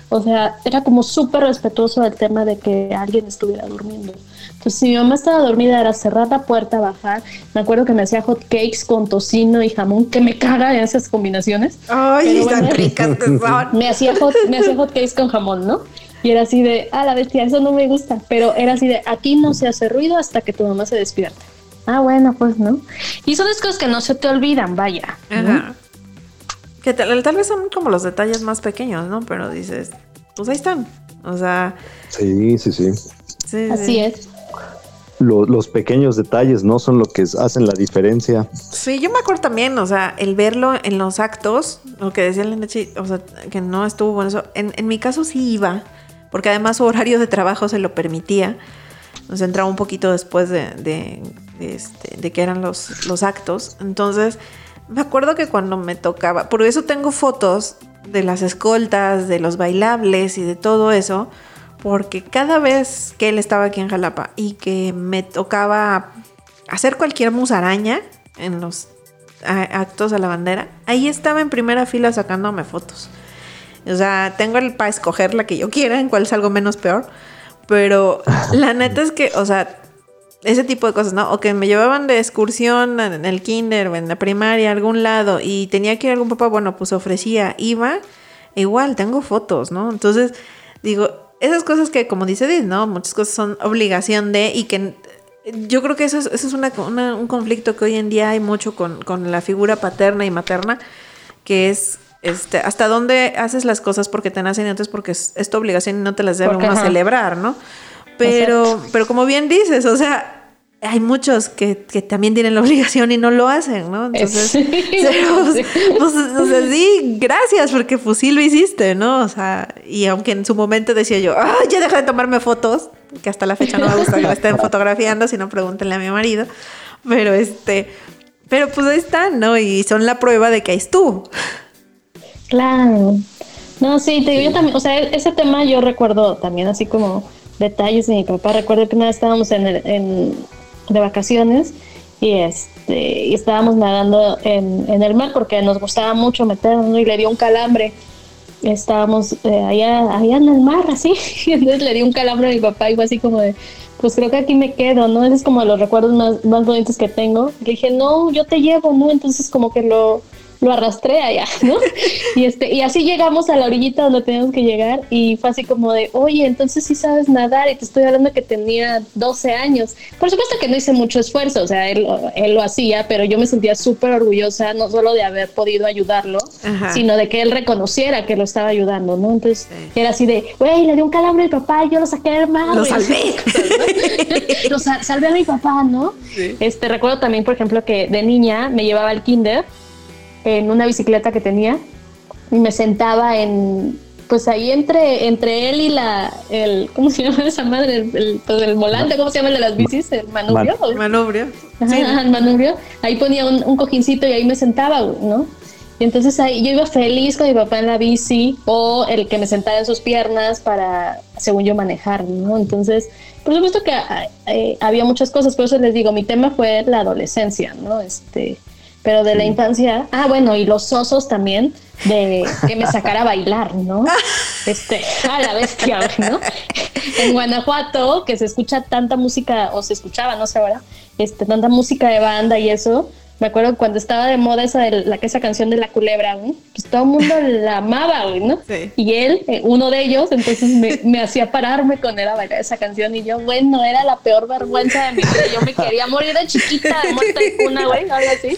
O sea, era como súper respetuoso del tema de que alguien estuviera durmiendo. Entonces, si mi mamá estaba dormida, era cerrar la puerta, bajar. Me acuerdo que me hacía hot cakes con tocino y jamón, que me caga en esas combinaciones. Ay, tan bueno. ricas que son. Me hacía hot, me hacía hot cakes con jamón, ¿no? Y era así de, ah, la bestia, eso no me gusta. Pero era así de, aquí no se hace ruido hasta que tu mamá se despierta. Ah, bueno, pues no. Y son las cosas que no se te olvidan, vaya. Que tal, tal vez son como los detalles más pequeños, ¿no? Pero dices, pues ahí están. O sea. Sí, sí, sí. Así es. los pequeños detalles no son lo que hacen la diferencia. Sí, yo me acuerdo también, o sea, el verlo en los actos, lo que decía la o sea, que no estuvo bueno eso. En, en mi caso sí iba, porque además su horario de trabajo se lo permitía. Nos entraba un poquito después de, de, este, de que eran los, los actos. Entonces, me acuerdo que cuando me tocaba, por eso tengo fotos de las escoltas, de los bailables y de todo eso, porque cada vez que él estaba aquí en Jalapa y que me tocaba hacer cualquier musaraña en los actos a la bandera, ahí estaba en primera fila sacándome fotos. O sea, tengo el para escoger la que yo quiera, en cuál es algo menos peor. Pero la neta es que, o sea, ese tipo de cosas, ¿no? O que me llevaban de excursión en el kinder o en la primaria a algún lado y tenía que ir a algún papá, bueno, pues ofrecía, iba, igual, tengo fotos, ¿no? Entonces, digo, esas cosas que, como dice Diz, ¿no? Muchas cosas son obligación de y que yo creo que eso es, eso es una, un conflicto que hoy en día hay mucho con, con la figura paterna y materna, que es este, hasta dónde haces las cosas porque te nacen y otras porque es, tu obligación y no te las debe uno celebrar, ¿no? Pero, pero como bien dices, o sea, hay muchos que, también tienen la obligación y no lo hacen, ¿no? Entonces, pues, pues, o sea, sí, gracias, porque pues sí lo hiciste, ¿no? O sea, y aunque en su momento decía yo, ah, ya deja de tomarme fotos, que hasta la fecha no me gusta que me estén fotografiando, si no pregúntenle a mi marido, pero este, pero pues ahí están, ¿no? Y son la prueba de que ahí estuvo. Claro. No, sí, te digo, yo también, o sea, ese tema yo recuerdo también así como detalles de mi papá. Recuerdo que una vez estábamos en, en de vacaciones y este y estábamos nadando en, en, el mar porque nos gustaba mucho meternos y le dio un calambre. Estábamos eh, allá, allá en el mar, así, y entonces le dio un calambre a mi papá y fue así como de, pues creo que aquí me quedo, ¿no? Ese es como los recuerdos más, más bonitos que tengo. Le dije, no, yo te llevo, ¿no? Entonces como que lo, lo arrastré allá, ¿no? Y, este, y así llegamos a la orillita donde teníamos que llegar y fue así como de, oye, entonces sí sabes nadar y te estoy hablando que tenía 12 años. Por supuesto que no hice mucho esfuerzo, o sea, él, él lo hacía, pero yo me sentía súper orgullosa, no solo de haber podido ayudarlo, sino de que él reconociera que lo estaba ayudando, ¿no? Entonces era así de, güey, le dio un calambre a mi papá y yo lo saqué del mar. Lo salvé. lo salvé a mi papá, ¿no? Este, recuerdo también, por ejemplo, que de niña me llevaba al kinder en una bicicleta que tenía y me sentaba en pues ahí entre entre él y la el cómo se llama esa madre el, pues el volante cómo se llama el de las bicis el manubrio. Manubrio. Sí. el manubrio. Ahí ponía un, un, cojincito y ahí me sentaba no y entonces ahí yo iba feliz con mi papá en la bici o el que me sentara en sus piernas para según yo manejar no entonces por supuesto que eh, había muchas cosas por eso les digo mi tema fue la adolescencia no este pero de la infancia, ah, bueno, y los osos también, de que me sacara a bailar, ¿no? Este, a la bestia, ¿no? En Guanajuato, que se escucha tanta música, o se escuchaba, no sé ahora, este, tanta música de banda y eso, me acuerdo cuando estaba de moda esa, de la, esa canción de la culebra, güey, pues todo el mundo la amaba, güey, ¿no? Sí. Y él, eh, uno de ellos, entonces me, me, hacía pararme con él a bailar esa canción y yo, bueno, era la peor vergüenza de mi vida. Yo me quería morir de chiquita, de muerta y cuna, güey, algo así.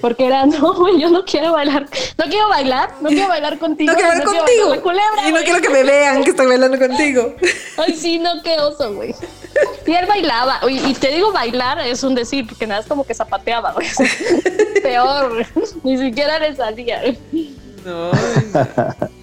Porque era, no, güey, yo no quiero bailar, no quiero bailar, no quiero bailar contigo. No quiero bailar contigo. Quiero bailar culebra, y no quiero que me vean que estoy bailando contigo. Ay, sí, no, qué oso, güey. Y él bailaba, y, y te digo bailar es un decir, porque nada es como que zapateaba, güey. Peor, ni siquiera le salía. No.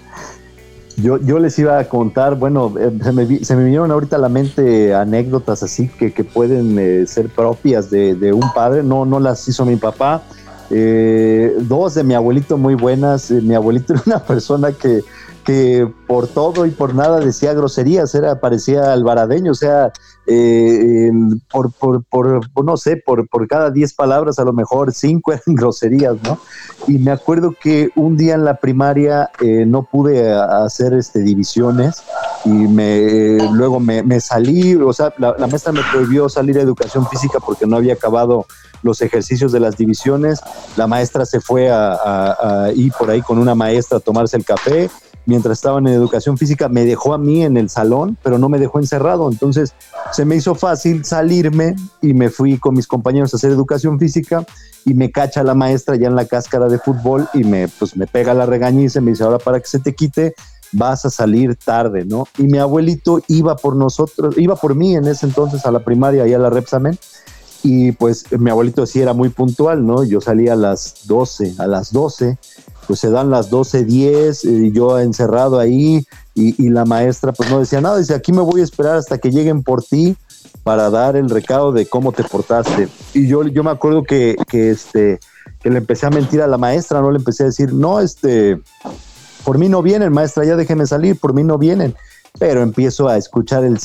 Yo, yo, les iba a contar, bueno, eh, se me, se me, vinieron ahorita a la mente anécdotas así que, que pueden eh, ser propias de, de, un padre, no, no las hizo mi papá. Eh, dos de mi abuelito muy buenas. mi abuelito era una persona que, que por todo y por nada decía groserías, era, parecía albaradeño, o sea, eh, por, no sé, por, cada diez palabras a lo mejor cinco eran groserías, ¿no? Y me acuerdo que un día en la primaria eh, no pude hacer este, divisiones y me, luego me, me salí, o sea, la, maestra me prohibió salir a educación física porque no había acabado los ejercicios de las divisiones, la maestra se fue a ir por ahí con una maestra a tomarse el café mientras estaban en educación física, me dejó a mí en el salón, pero no me dejó encerrado. Entonces se me hizo fácil salirme y me fui con mis compañeros a hacer educación física y me cacha la maestra ya en la cáscara de fútbol y me, pues, me pega la regañiza me dice, ahora para que se te quite, vas a salir tarde, ¿no? Y mi abuelito iba por nosotros, iba por mí en ese entonces a la primaria y a la Repsamen. Y pues mi abuelito sí era muy puntual, ¿no? Yo salía a las 12, a las 12, pues se dan las 12.10, y yo encerrado ahí y, la maestra pues no decía nada, dice, aquí me voy a esperar hasta que lleguen por ti para dar el recado de cómo te portaste. Y yo, yo me acuerdo que, que, este, que le empecé a mentir a la maestra, no le empecé a decir, no, este, por mí no vienen, maestra, ya déjeme salir, por mí no vienen. Pero empiezo a escuchar el,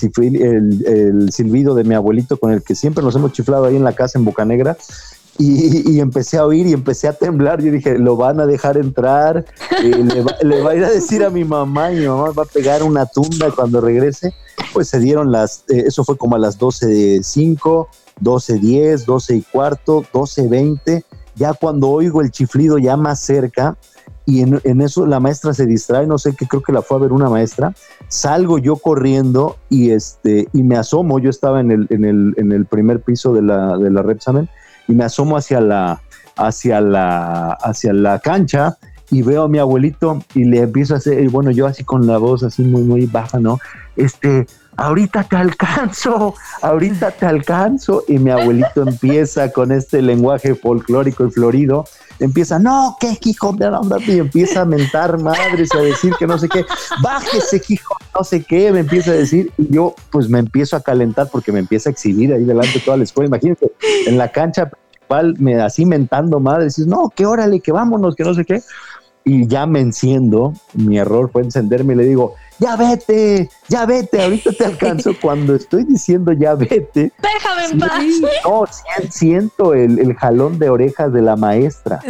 el, silbido de mi abuelito con el que siempre nos hemos chiflado ahí en la casa en Bocanegra. Y, y, empecé a oír y empecé a temblar. Yo dije, lo van a dejar entrar, eh, le, va, a ir a decir a mi mamá y mi mamá va a pegar una tumba cuando regrese. Pues se dieron las, eh, eso fue como a las 12.05, 12.10, 12 y cuarto, 12.20. Ya cuando oigo el chiflido ya más cerca, y en, eso la maestra se distrae, no sé qué, creo que la fue a ver una maestra, salgo yo corriendo y, este, y me asomo, yo estaba en el, en el, en el primer piso de la, de la Repsamen, y me asomo hacia la, hacia la, hacia la cancha y veo a mi abuelito y le empiezo a hacer, bueno, yo así con la voz así muy, muy baja, ¿no? Este, ahorita te alcanzo, ahorita te alcanzo. Y mi abuelito empieza con este lenguaje folclórico y florido empieza, no, qué hijo de la y empieza a mentar madres a decir que no sé qué, bájese, hijo, no sé qué, me empieza a decir, y yo pues me empiezo a calentar porque me empieza a exhibir ahí delante de toda la escuela, imagínate, en la cancha principal, me, así mentando madres, y no, que órale, que vámonos, que no sé qué, y ya me enciendo, mi error fue encenderme y le digo, ya vete, ya vete, ahorita te alcanzo. Cuando estoy diciendo ya vete, déjame en paz. No, siento el, jalón de orejas de la maestra.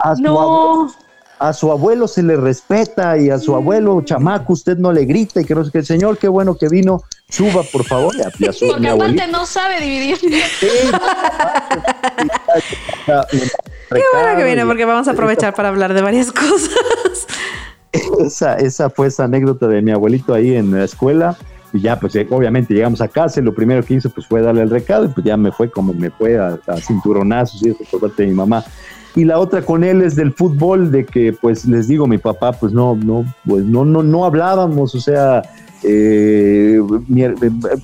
abuelo, a su abuelo se le respeta y a su abuelo chamaco usted no le grita y que no sé qué, señor, qué bueno que vino, suba por favor. Y a, Porque aparte no sabe dividir. Qué bueno que viene porque vamos a aprovechar para hablar de varias cosas esa, esa fue esa anécdota de mi abuelito ahí en la escuela. Y ya, pues eh, obviamente llegamos a casa y lo primero que hizo pues fue darle el recado y pues ya me fue como me fue a, cinturonazos y eso por parte de mi mamá. Y la otra con él es del fútbol, de que pues les digo, mi papá pues no, no, pues no, no, no hablábamos, o sea, eh,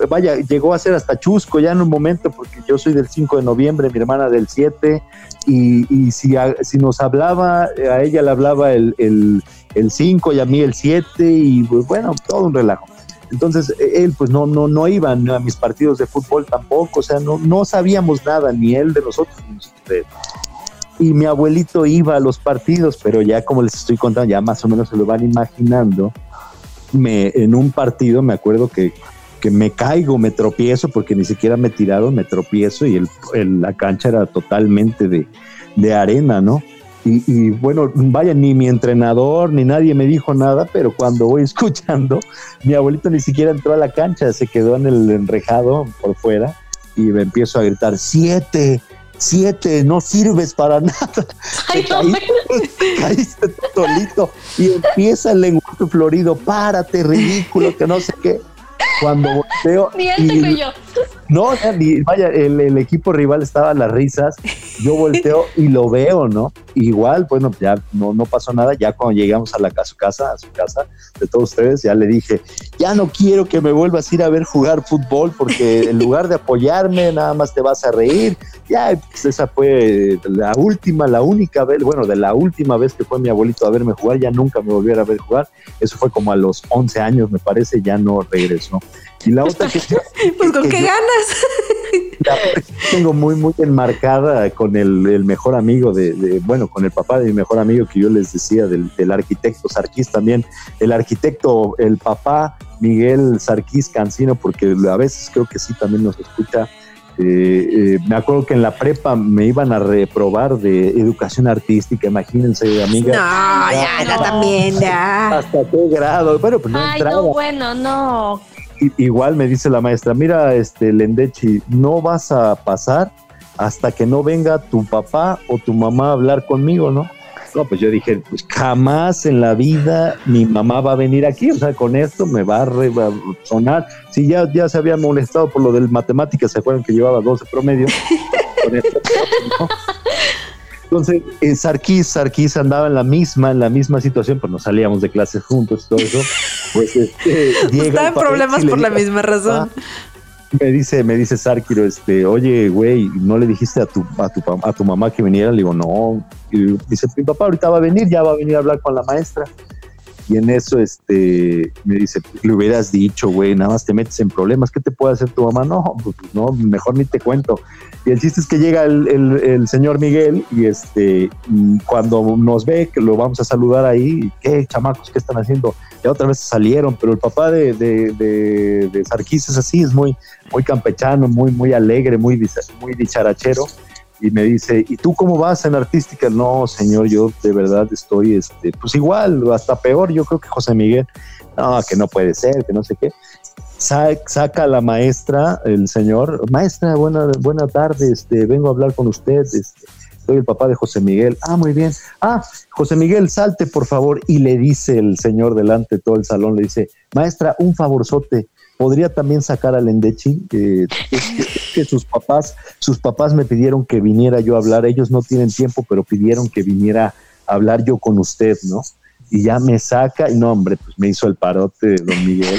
vaya, llegó a ser hasta chusco ya en un momento, porque yo soy del 5 de noviembre, mi hermana del 7, y, si, si nos hablaba, a ella le hablaba el, el 5 y a mí el 7 y pues, bueno, todo un relajo. Entonces él pues no, no, no iba a mis partidos de fútbol tampoco, o sea, no, no sabíamos nada, ni él de nosotros, ni nosotros de. Y mi abuelito iba a los partidos, pero ya como les estoy contando, ya más o menos se lo van imaginando. Me, en un partido me acuerdo que, que me caigo, me tropiezo, porque ni siquiera me tiraron, me tropiezo y el, la cancha era totalmente de, de arena, ¿no? Y, bueno, vaya, ni mi entrenador ni nadie me dijo nada, pero cuando voy escuchando, mi abuelito ni siquiera entró a la cancha, se quedó en el enrejado por fuera y me empiezo a gritar, siete, siete, no sirves para nada. Ay, caíste, solito y empieza el lenguaje florido, párate, ridículo, que no sé qué. Cuando volteo... Ni él te creyó. No, vaya, el, equipo rival estaba a las risas. Yo volteo y lo veo, ¿no? Igual, bueno, ya no, no pasó nada. Ya cuando llegamos a la a su casa, a su casa de todos ustedes, ya le dije, ya no quiero que me vuelvas a ir a ver jugar fútbol porque en lugar de apoyarme, nada más te vas a reír. Ya, pues esa fue la última, la única vez, bueno, de la última vez que fue mi abuelito a verme jugar, ya nunca me volviera a ver jugar. Eso fue como a los 11 años, me parece, ya no regresó. Y la otra que... pues con qué ganas. tengo muy, muy enmarcada con el, mejor amigo de, bueno, con el papá de mi mejor amigo que yo les decía, del, arquitecto Sarquís también, el arquitecto, el papá Miguel Sarquís Cancino, porque a veces creo que sí también nos escucha. Eh, eh, me acuerdo que en la prepa me iban a reprobar de educación artística, imagínense, amiga. No, ya, ya también, ya. ¿Hasta qué grado? Bueno, pues no Ay, no, bueno, no igual me dice la maestra, mira, este Lendechi, no vas a pasar hasta que no venga tu papá o tu mamá a hablar conmigo, ¿no? No, pues yo dije, pues jamás en la vida mi mamá va a venir aquí, o sea, con esto me va a, sonar. Si ya, ya se había molestado por lo del matemáticas, se acuerdan que llevaba 12 promedio. Entonces, eh, Sarkis, Sarkis andaba en la misma, en la misma situación, pues nos salíamos de clases juntos y todo eso. Pues este, Estaba en problemas por la misma razón. me dice, me dice Sarkiro, este, oye, güey, ¿no le dijiste a tu, a tu, a tu mamá que viniera? Le digo, no. Y dice, mi papá ahorita va a venir, ya va a venir a hablar con la maestra. Y en eso, este, me dice, le hubieras dicho, güey, nada más te metes en problemas, ¿qué te puede hacer tu mamá? No, pues no, mejor ni te cuento. Y el chiste es que llega el, el, señor Miguel y este, cuando nos ve, que lo vamos a saludar ahí, ¿qué chamacos, qué están haciendo? Ya otra vez salieron, pero el papá de, de, de, de es así, es muy, muy campechano, muy, muy alegre, muy, muy dicharachero y me dice, ¿y tú cómo vas en artística? No, señor, yo de verdad estoy, este, pues igual, hasta peor, yo creo que José Miguel, no, que no puede ser, que no sé qué. saca a la maestra, el señor, maestra, buena, buena tarde, este, vengo a hablar con usted, este, soy el papá de José Miguel. Ah, muy bien. Ah, José Miguel, salte, por favor. Y le dice el señor delante todo el salón, le dice, maestra, un favorzote, podría también sacar al Endechi, que, que, sus papás, sus papás me pidieron que viniera yo a hablar, ellos no tienen tiempo, pero pidieron que viniera a hablar yo con usted, ¿no? Y ya me saca, y no, hombre, pues me hizo el parote de don Miguel.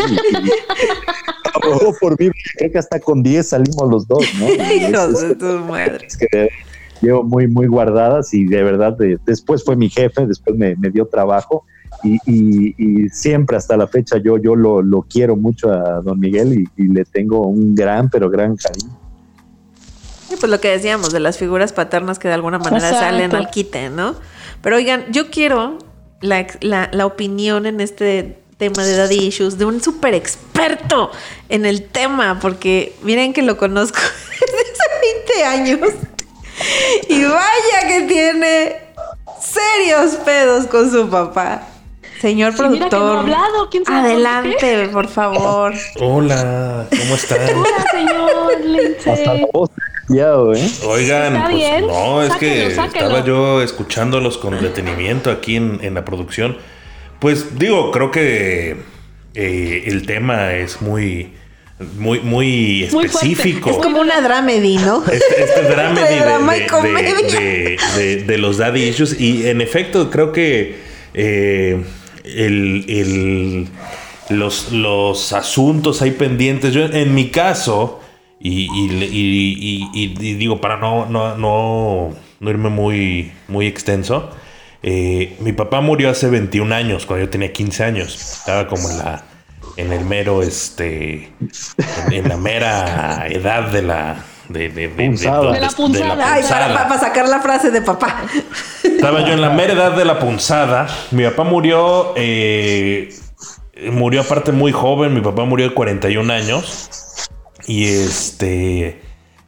por mí, creo que hasta con 10 salimos los dos, ¿no? Hijos de tu madre. Es que llevo muy, muy guardadas y de verdad, después fue mi jefe, después me, me dio trabajo y, siempre hasta la fecha yo, yo lo, quiero mucho a don Miguel y, le tengo un gran, pero gran cariño. pues lo que decíamos de las figuras paternas que de alguna manera salen al quite, ¿no? Pero oigan, yo quiero la, la, opinión en este tema de Daddy Issues de un súper experto en el tema, porque miren que lo conozco desde hace 20 años y vaya que tiene serios pedos con su papá. Señor productor. adelante, por favor. Hola, ¿cómo están? Hola, señor Lince. ¿eh? Oigan, pues, no, es que estaba yo escuchándolos con detenimiento aquí en, la producción. Pues digo, creo que eh, el tema es muy muy, muy específico. es como una dramedy, ¿no? Este, este dramedy de, de, los daddy issues. Y en efecto, creo que eh, el, los, los asuntos hay pendientes. Yo, en mi caso, y, digo, para no, no, no, irme muy, muy extenso, eh, mi papá murió hace 21 años, cuando yo tenía 15 años. Estaba como en la en el mero este en, la mera edad de la de, de, de, de la punzada. Ay, para, sacar la frase de papá. Estaba yo en la mera edad de la punzada. Mi papá murió. Eh, murió aparte muy joven. Mi papá murió de 41 años. Y este.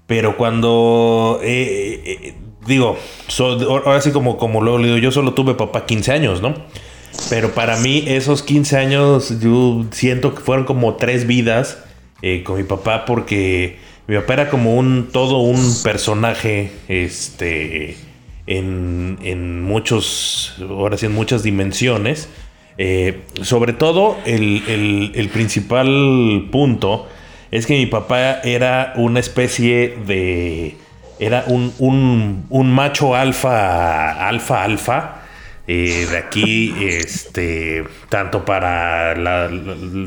Pero cuando. Eh, eh, digo, ahora sí como, como lo digo, yo solo tuve papá 15 años, ¿no? Pero para mí esos 15 años yo siento que fueron como tres vidas con mi papá porque mi papá era como un todo un personaje, este, en, muchos, ahora sí, en muchas dimensiones. Eh, sobre todo, el, principal punto es que mi papá era una especie de. Era un, un, macho alfa, alfa, alfa. Eh, de aquí, este, tanto para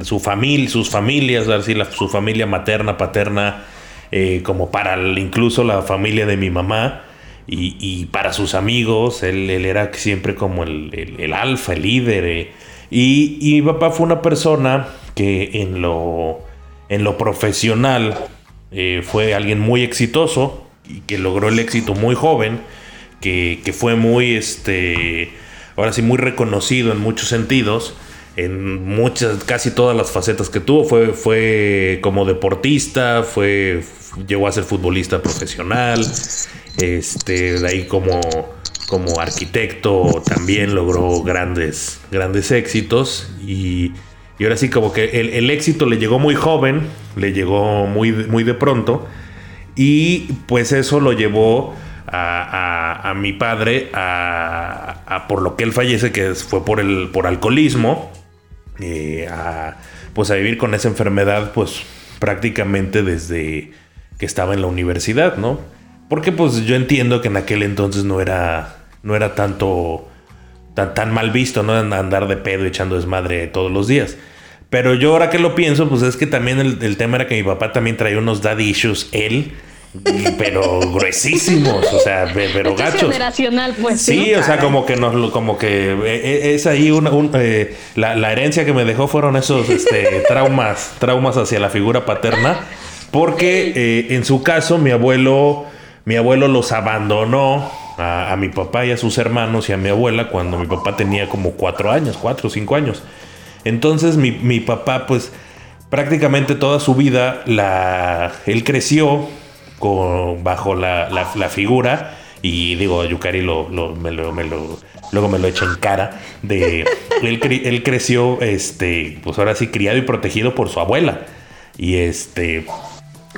su familia, sus familias, su familia materna, paterna, eh, como para incluso la familia de mi mamá y, para sus amigos. Él, era siempre como el, alfa, el líder. Eh. Y, mi papá fue una persona que en lo, en lo profesional eh, fue alguien muy exitoso y que logró el éxito muy joven, que, que fue muy, este, ahora sí, muy reconocido en muchos sentidos en muchas, casi todas las facetas que tuvo. Fue, fue como deportista, fue, llegó a ser futbolista profesional, este, de ahí como, como arquitecto también logró grandes, grandes éxitos. Y, y ahora sí como que el, éxito le llegó muy joven, le llegó muy, muy de pronto. Y pues eso lo llevó a, a, mi padre a, a, por lo que él fallece que fue por el por alcoholismo eh, a, pues a vivir con esa enfermedad pues prácticamente desde que estaba en la universidad, ¿no? Porque pues yo entiendo que en aquel entonces no era, no era tanto, tan, tan mal visto, ¿no? Andar de pedo echando desmadre todos los días. Pero yo ahora que lo pienso, pues es que también el, el tema era que mi papá también traía unos daddy issues, él, pero gruesísimos, o sea, pero Esto es gachos. generacional, pues. Sí, o sea, como que nos como que eh, eh, es ahí una, un, eh, la, la herencia que me dejó fueron esos este, traumas, traumas hacia la figura paterna, porque eh, en su caso mi abuelo, mi abuelo los abandonó a, a mi papá y a sus hermanos y a mi abuela cuando mi papá tenía como cuatro años, cuatro o cinco años. Entonces mi, mi papá, pues prácticamente toda su vida, la, él creció con, bajo la, figura, y digo, Yukari lo, luego me lo echa en cara, de él, él creció, este, pues ahora sí, criado y protegido por su abuela. Y este...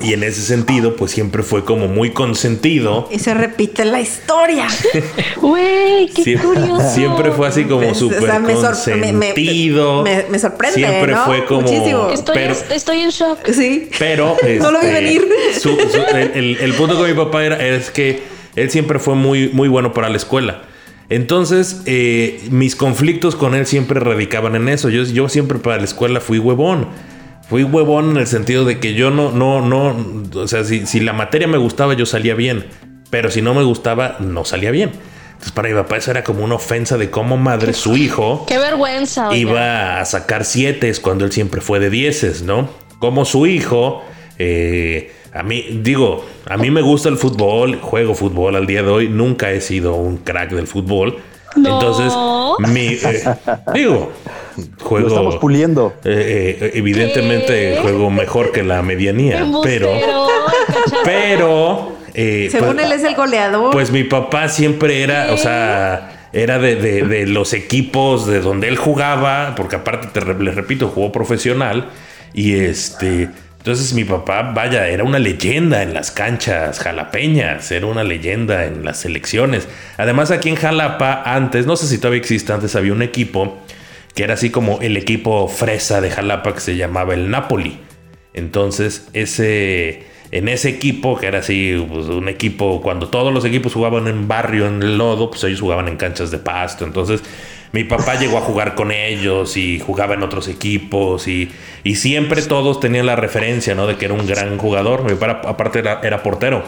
Y en ese sentido, pues siempre fue como muy consentido. Y se repite la historia. Güey, qué curioso. siempre fue así como Pues, o súper sea, me sor- me- me- consentido. me- me sorprende, Siempre ¿no? fue como. Muchísimo. Estoy, pero, estoy en shock. Sí. pero No lo vi este, venir. su- su- el, el- el punto con mi papá era es que él siempre fue muy, muy bueno para la escuela. Entonces, eh, mis conflictos con él siempre radicaban en eso. Yo, yo siempre para la escuela fui huevón. Fui huevón en el sentido de que yo no, no, no, o sea, si, si la materia me gustaba, yo salía bien. Pero si no me gustaba, no salía bien. Entonces, para mi papá eso era como una ofensa de cómo madre su hijo Qué vergüenza. iba a sacar siete cuando él siempre fue de dieces, ¿no? Como su hijo, eh, a mí, digo, a mí me gusta el fútbol, juego fútbol al día de hoy, nunca he sido un crack del fútbol. No. Entonces, mi, eh, digo, juego... Lo estamos puliendo. eh, eh, evidentemente ¿Qué? juego mejor que la medianía, pero... Pero... eh, Según pues- él es el goleador. pues mi papá siempre era, o sea, era de, de- de los equipos de donde él jugaba, porque aparte, te les repito, jugó profesional. Y este, entonces mi papá, vaya, era una leyenda en las canchas jalapeñas, era una leyenda en las selecciones. Además, aquí en Jalapa, antes, no sé si todavía existe, antes había un equipo que era así como el equipo fresa de Jalapa que se llamaba el Napoli. Entonces, ese, en ese equipo, que era así, pues, un equipo, cuando todos los equipos jugaban en barrio, en lodo, pues ellos jugaban en canchas de pasto. Entonces, mi papá llegó a jugar con ellos y jugaba en otros equipos y, y siempre todos tenían la referencia, ¿no? De que era un gran jugador. Mi papá, aparte, era portero.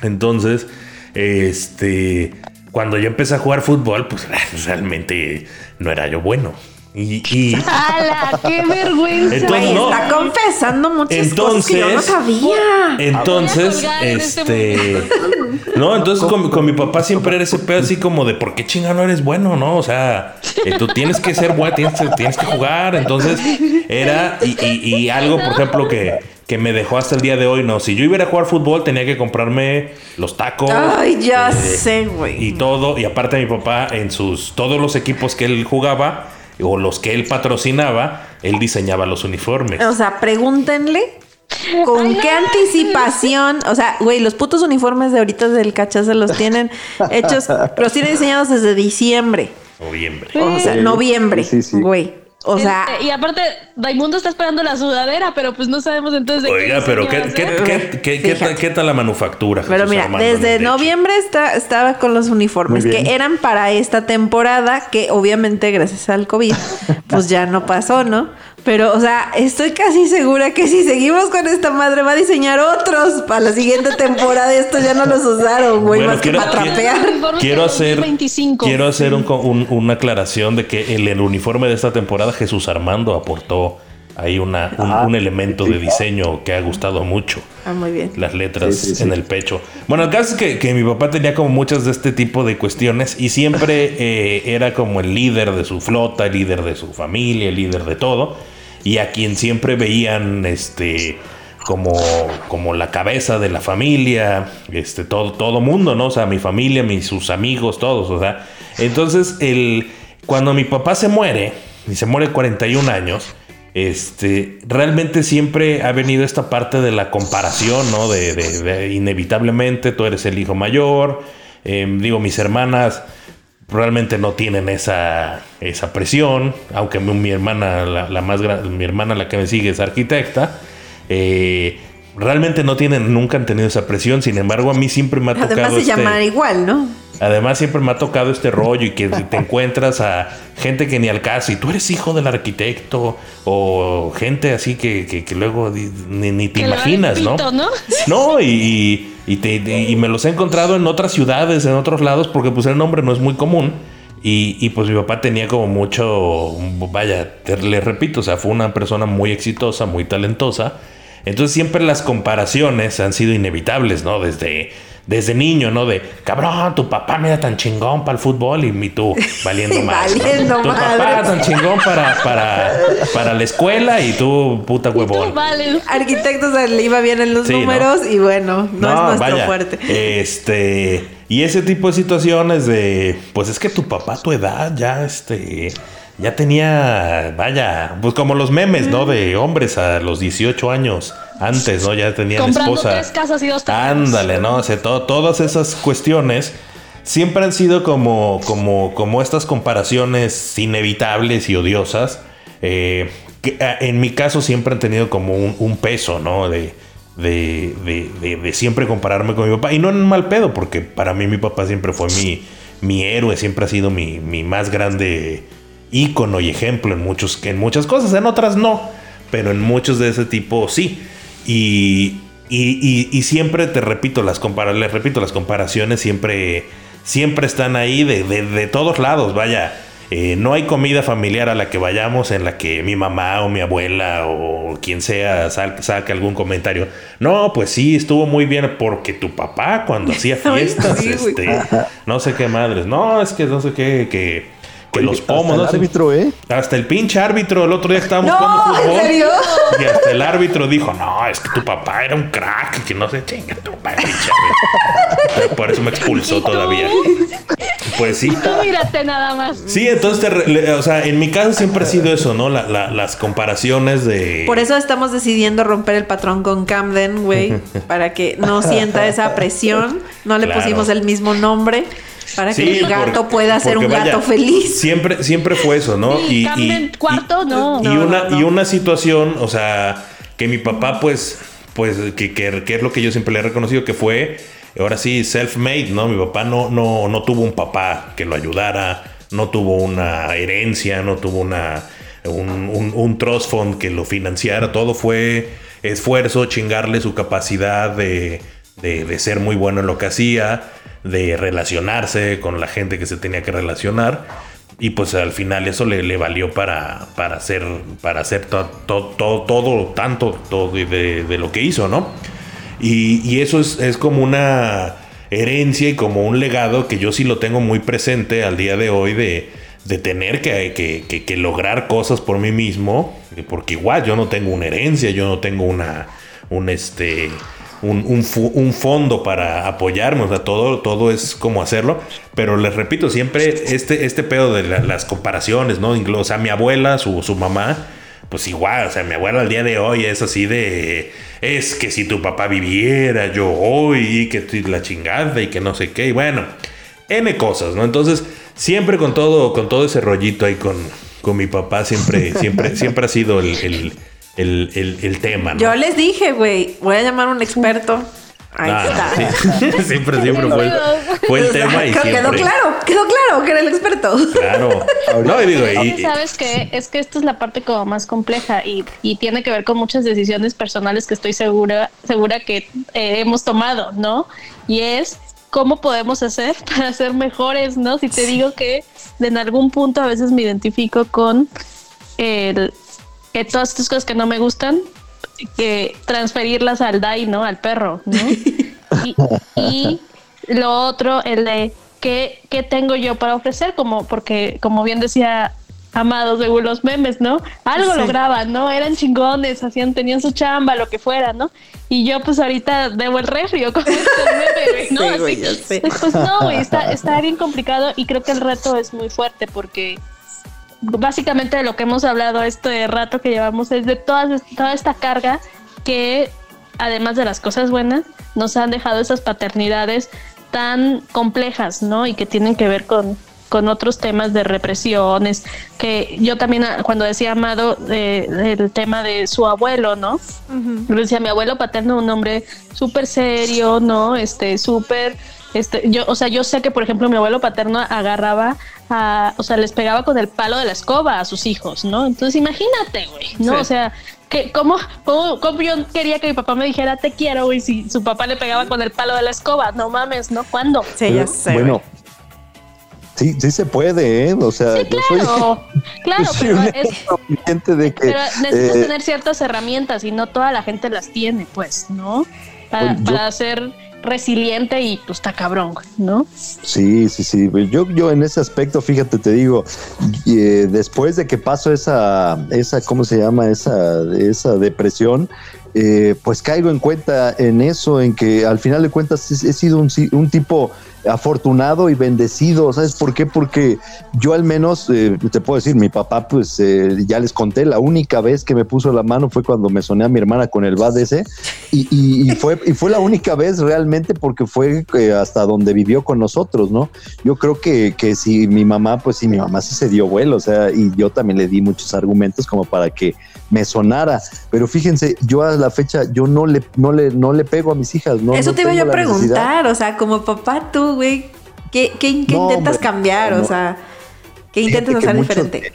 Entonces, este, cuando yo empecé a jugar fútbol, pues realmente no era yo bueno. Y, y- ¡Hala! ¡Qué vergüenza! Entonces, no. está confesando muchas cosas que yo no Entonces- sabía. entonces, este este, no, entonces con, con mi papá siempre era ese pedo así como de ¿por qué chingado no eres bueno, no? O sea, eh, tú tienes que ser bueno, tienes, que- tienes que jugar. Entonces, era, y, y- y algo, por ejemplo, que, que me dejó hasta el día de hoy, no. Si yo iba a jugar fútbol, tenía que comprarme los tacos. Ay, ya eh, sé, güey. y todo, y aparte mi papá en sus todos los equipos que él jugaba o los que él patrocinaba, él diseñaba los uniformes. O sea, pregúntenle con qué anticipación. O sea, güey, los putos uniformes de ahorita del cachazo los tienen hechos, los tienen diseñados desde diciembre. Noviembre. O sea, noviembre. Sí, sí. Güey. O sea, Este, y aparte, Raimundo está esperando la sudadera, pero pues no sabemos entonces de Oiga, qué pero ¿qué, qué, ser. qué- qué- qué tal, qué tal la manufactura? Pero Jesús mira, Armando desde noviembre está, estaba con los uniformes que eran para esta temporada, que obviamente gracias al COVID, pues ya no pasó, ¿no? Pero, o sea, estoy casi segura que si seguimos con esta madre va a diseñar otros para la siguiente temporada. Estos ya no los usaron, güey, Bueno, más que para quiero- trapear. Uniformes Quiero hacer, 2025. quiero hacer un co- un- una aclaración de que en el uniforme de esta temporada Jesús Armando aportó ahí una, un, Ah, un elemento de diseño que ha gustado mucho. Ah, muy bien. las letras Sí, sí, sí. en el pecho. Bueno, el caso es que, que mi papá tenía como muchas de este tipo de cuestiones y siempre eh, era como el líder de su flota, el líder de su familia, el líder de todo. Y a quien siempre veían este como, como la cabeza de la familia, este, todo, todo mundo, ¿no? O sea, mi familia, mis, sus amigos, todos, o sea. Entonces, el, cuando mi papá se muere, y se muere de 41 años, este, realmente siempre ha venido esta parte de la comparación, ¿no? De, de- inevitablemente tú eres el hijo mayor. eh, digo, mis hermanas realmente no tienen esa, esa presión, aunque mi, hermana, la, la más mi hermana la que me sigue es arquitecta. eh, realmente no tienen, nunca han tenido esa presión. Sin embargo, a mí siempre me ha tocado. Además se este- llaman igual, ¿no? Además, siempre me ha tocado este rollo y que te encuentras a gente que ni al caso y tú eres hijo del arquitecto o gente así que, que- que luego ni, ni te Que imaginas, ¿no? pito, ¿no? No, y, y, te- y me los he encontrado en otras ciudades, en otros lados, porque pues el nombre no es muy común. Y, y, pues mi papá tenía como mucho, vaya, te- le repito, o sea, fue una persona muy exitosa, muy talentosa. Entonces siempre las comparaciones han sido inevitables, ¿no? Desde, desde niño, ¿no? De, cabrón, tu papá no era tan chingón para el fútbol y, y tú valiendo más. ¿no? Valiendo tu papá madre. era tan chingón para, para, para la escuela y tú, puta huevón. Tú, vale. Arquitectos le iba bien en los Sí, ¿no? números y bueno, no, es nuestro vaya, fuerte. Este, y ese tipo de situaciones de, pues es que tu papá a tu edad ya, este, ya tenía, vaya, pues como los memes, ¿no? De hombres a los 18 años antes, ¿no? Ya tenían Comprando esposa. tres casas y dos. Ándale, ¿no? O sea, to- todas esas cuestiones siempre han sido como, como, como estas comparaciones inevitables y odiosas. eh, que eh, en mi caso siempre han tenido como un, un peso, ¿no? De, de, de- de- de siempre compararme con mi papá. Y no en un mal pedo, porque para mí mi papá siempre fue mi, mi héroe, siempre ha sido mi, mi más grande ícono y ejemplo en, muchos, en muchas cosas, en otras no, pero en muchos de ese tipo sí. Y, y, y- y siempre te repito, las compara les repito, las comparaciones siempre, siempre están ahí de, de- de todos lados, vaya. eh, no hay comida familiar a la que vayamos en la que mi mamá o mi abuela o quien sea sal- saque algún comentario. No, pues sí, estuvo muy bien porque tu papá cuando hacía Ay, fiestas, sí, este, no sé qué madres. No, es que no sé qué, que, que los hasta pomos, el no sé. árbitro, ¿eh? Hasta el pinche árbitro el otro día estábamos No, jugando ¿en fútbol. serio? Y hasta el árbitro dijo, no, es que tu papá era un crack, que no se chinga tu papá, pinche árbitro". Pero Por eso me expulsó todavía. Pues sí. Tú mírate nada más. Sí, entonces, te re- le- o sea, en mi caso siempre ha sido eso, ¿no? La- la- las comparaciones de... Por eso estamos decidiendo romper el patrón con Camden, güey, para que no sienta esa presión. No le Claro. pusimos el mismo nombre para que el gato porque- pueda ser un gato feliz. Siempre, siempre fue eso, ¿no? Sí, cuarto, no. Y, No, una, no, no. y una situación, o sea, que mi papá, pues, pues, que, que- que es lo que yo siempre le he reconocido, que fue, ahora sí, self-made, ¿no? Mi papá no, no, no tuvo un papá que lo ayudara, no tuvo una herencia, no tuvo una, un, un, un trust fund que lo financiara, todo fue esfuerzo, chingarle su capacidad de, de, de ser muy bueno en lo que hacía, de relacionarse con la gente que se tenía que relacionar. Y pues al final eso le, valió para, para hacer, para hacer to- to- to- todo, tanto todo de, lo que hizo, ¿no? Y, y eso es, es como una herencia y como un legado que yo sí lo tengo muy presente al día de hoy de, de tener que, que- que- que lograr cosas por mí mismo, porque igual yo no tengo una herencia, yo no tengo una, un este, un, un fondo para apoyarme, o todo, todo es como hacerlo, pero les repito, siempre este, este pedo de la- las comparaciones, ¿no? O sea, mi abuela, su, su mamá, pues igual, o sea, mi abuela al día de hoy es así de, es que si tu papá viviera, yo hoy, y que la chingada y que no sé qué, y bueno, N cosas, ¿no? Entonces, siempre con todo, con todo ese rollito ahí con, con mi papá, siempre, siempre, siempre ha sido el, el, el- el tema, ¿no? Yo les dije, güey, voy a llamar a un experto. Ahí Ah, está. sí. siempre, siempre fue el, fue el tema y Quedó siempre. claro, quedó claro que era el experto. Claro. No, y digo, y- sabes que es que esta es la parte como más compleja y, y tiene que ver con muchas decisiones personales que estoy segura segura que eh, hemos tomado, ¿no? Y es cómo podemos hacer para ser mejores, ¿no? Si te digo que en algún punto a veces me identifico con el que todas estas cosas que no me gustan, que transferirlas al DAI, ¿no? Al perro, ¿no? Y, y lo otro, el de qué, qué tengo yo para ofrecer, como porque, como bien decía Amado, según los memes, ¿no? Algo Sí. lograban, ¿no? Eran chingones, hacían, tenían su chamba, lo que fuera, ¿no? Y yo pues ahorita debo el refrio como este meme, güey, ¿no? Sí, güey, Así, sé. Pues no, güey, está, está bien complicado y creo que el reto es muy fuerte porque básicamente de lo que hemos hablado este rato que llevamos es de todas, toda esta carga que además de las cosas buenas nos han dejado esas paternidades tan complejas, ¿no? Y que tienen que ver con con otros temas de represiones, que yo también ah, cuando decía Amado eh, el tema de su abuelo, ¿no? decía mi abuelo paterno, un hombre súper serio, ¿no? Este, súper, este, yo, o sea, yo sé que por ejemplo mi abuelo paterno agarraba a, o sea, les pegaba con el palo de la escoba a sus hijos, ¿no? Entonces imagínate, güey, ¿no? O sea, que cómo, cómo, yo quería que mi papá me dijera te quiero, güey, si su papá le pegaba con el palo de la escoba, no mames, ¿no? ¿Cuándo? Sí, ya sé. Bueno. Sí, sí se puede, ¿eh? O sea, sí, claro, claro, pero, es, de que, pero necesitas eh, tener ciertas herramientas y no toda la gente las tiene, pues, ¿no? Para, pues para hacer resiliente y pues está cabrón, ¿no? Sí, sí, sí. Pues, yo, yo en ese aspecto, fíjate, te digo, eh, después de que pasó esa, esa, ¿cómo se llama? Esa, esa depresión, eh, pues caigo en cuenta en eso, en que al final de cuentas he, sido un, tipo afortunado y bendecido. ¿Sabes por qué? Porque yo al menos, eh, te puedo decir, mi papá, pues eh, ya les conté, la única vez que me puso la mano fue cuando me soné a mi hermana con el bad ese. Y, fue, y fue la única vez realmente porque fue hasta donde vivió con nosotros, ¿no? Yo creo que, que si mi mamá, pues sí, mi mamá sí se dio vuelo, o sea, y yo también le di muchos argumentos como para que me sonara. Pero fíjense, yo a la fecha, yo no le, no le, no le pego a mis hijas. No, Eso te iba yo a preguntar, o sea, como papá tú, güey, ¿qué, qué, intentas cambiar? o sea, ¿qué intentas hacer diferente?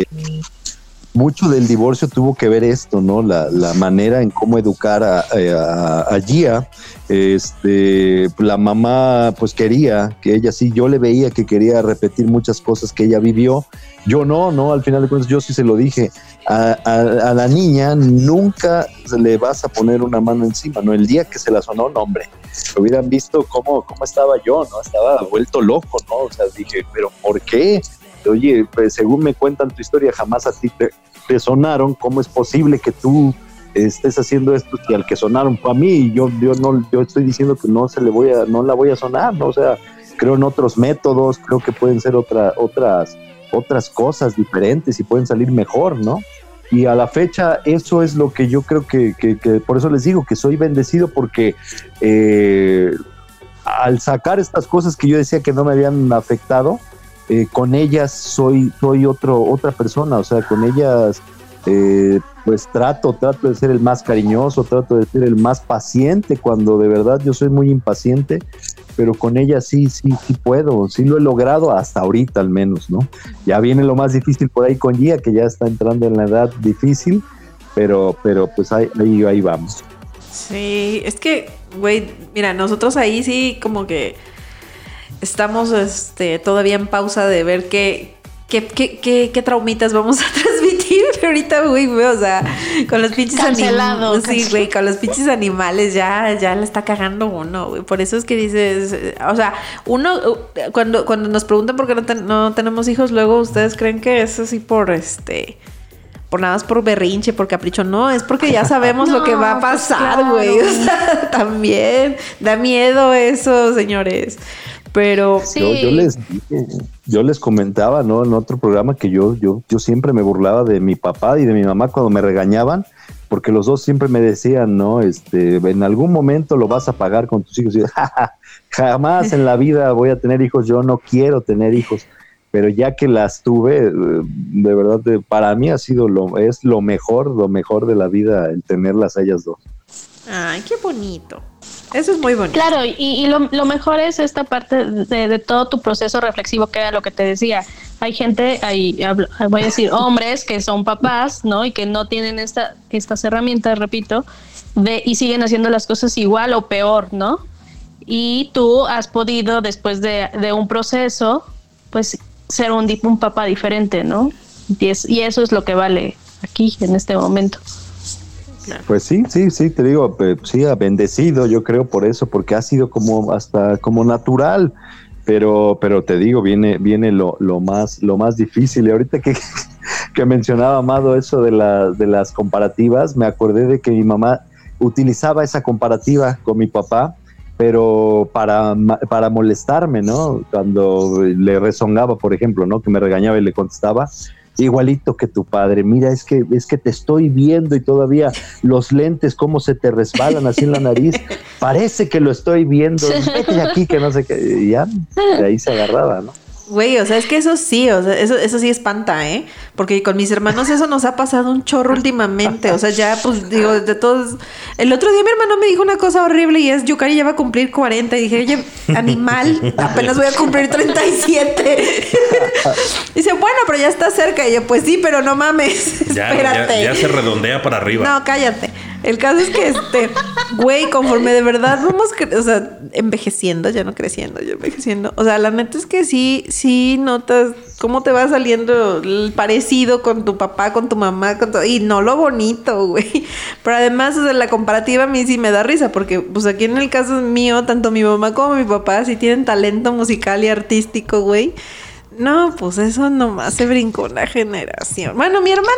Mucho del divorcio tuvo que ver esto, ¿no? La, la manera en cómo educar a, a, Gia. Este, la mamá pues quería que ella sí, yo le veía que quería repetir muchas cosas que ella vivió. Yo no, no, al final de cuentas yo sí se lo dije. A, a, la niña nunca le vas a poner una mano encima, ¿no? El día que se la sonó, no, hombre, hubieran visto cómo, cómo estaba yo, ¿no? Estaba vuelto loco, ¿no? O sea, dije, pero ¿por qué? Oye, pues según me cuentan tu historia, jamás a ti te, sonaron, ¿cómo es posible que tú estés haciendo esto y al que sonaron fue a mí? Yo, yo no, yo estoy diciendo que no se le voy a, no la voy a sonar, ¿no? O sea, creo en otros métodos, creo que pueden ser otra, otras, otras cosas diferentes y pueden salir mejor, ¿no? Y a la fecha eso es lo que yo creo que, que, por eso les digo que soy bendecido porque eh, al sacar estas cosas que yo decía que no me habían afectado, eh, con ellas soy, soy otro, otra persona, o sea, con ellas eh, pues trato, trato de ser el más cariñoso, trato de ser el más paciente cuando de verdad yo soy muy impaciente, pero con ellas sí, sí, sí puedo, sí lo he logrado hasta ahorita al menos, ¿no? Ya viene lo más difícil por ahí con Gia, que ya está entrando en la edad difícil, pero, pero pues ahí, ahí, ahí vamos. Sí, es que, güey, mira, nosotros ahí sí como que estamos este, todavía en pausa de ver qué, qué, qué, qué, traumitas vamos a transmitir. ahorita, güey, o sea, con los pinches animales. Sí, güey, con los pinches animales ya, ya le está cagando uno, güey. Por eso es que dices, o sea, uno, cuando, cuando nos preguntan por qué no, no tenemos hijos, luego ustedes creen que es así por este por nada más por berrinche, por capricho, no, es porque ya sabemos lo que va a pues pasar, güey. O sea, también da miedo eso, señores. Pero yo, les yo les comentaba, ¿no? En otro programa que yo, yo, yo siempre me burlaba de mi papá y de mi mamá cuando me regañaban, porque los dos siempre me decían, ¿no? Este, en algún momento lo vas a pagar con tus hijos. Y yo, jamás en la vida voy a tener hijos, yo no quiero tener hijos. Pero ya que las tuve, de verdad, para mí ha sido lo, es lo mejor, lo mejor de la vida el tenerlas a ellas dos. Ay, qué bonito. Eso es muy bonito. Claro, y, lo, mejor es esta parte de, todo tu proceso reflexivo, que era lo que te decía. Hay gente, hay, voy a decir, hombres que son papás, ¿no? Y que no tienen esta, estas herramientas, repito, de, y siguen haciendo las cosas igual o peor, ¿no? Y tú has podido, después de, un proceso, pues ser un, un papá diferente, ¿no? Y eso es lo que vale aquí, en este momento. Pues sí, sí, sí, te digo, sí, ha bendecido, yo creo por eso, porque ha sido como hasta como natural, pero, pero te digo, viene, viene lo, lo más, lo más difícil. Y ahorita que, que mencionaba Amado eso de, la, de las comparativas, me acordé de que mi mamá utilizaba esa comparativa con mi papá, pero para, para molestarme, ¿no? Cuando le rezongaba, por ejemplo, ¿no? Que me regañaba y le contestaba igualito que tu padre. Mira, es que es que te estoy viendo y todavía los lentes cómo se te resbalan así en la nariz. Parece que lo estoy viendo. Vete de aquí que no sé qué. Y ya, de ahí se agarraba, ¿no? Güey, o sea, es que eso sí, o sea, eso, eso sí espanta, ¿eh? Porque con mis hermanos eso nos ha pasado un chorro últimamente. O sea, ya, pues, digo, de todos. El otro día mi hermano me dijo una cosa horrible y es: Yukari ya va a cumplir 40. Y dije, oye, animal, apenas voy a cumplir 37. Dice, bueno, pero ya está cerca. Y yo, pues sí, pero no mames. espérate. ya se redondea para arriba. No, cállate. El caso es que, este, güey, conforme de verdad vamos, o sea, envejeciendo, ya no creciendo, ya envejeciendo. O sea, la neta es que sí, sí notas cómo te va saliendo el parecido con tu papá, con tu mamá, con y no lo bonito, güey. Pero además, o sea, la comparativa a mí sí me da risa, porque, pues aquí en el caso mío, tanto mi mamá como mi papá sí tienen talento musical y artístico, güey. No, pues eso nomás se brincó una generación. Bueno, mi hermano,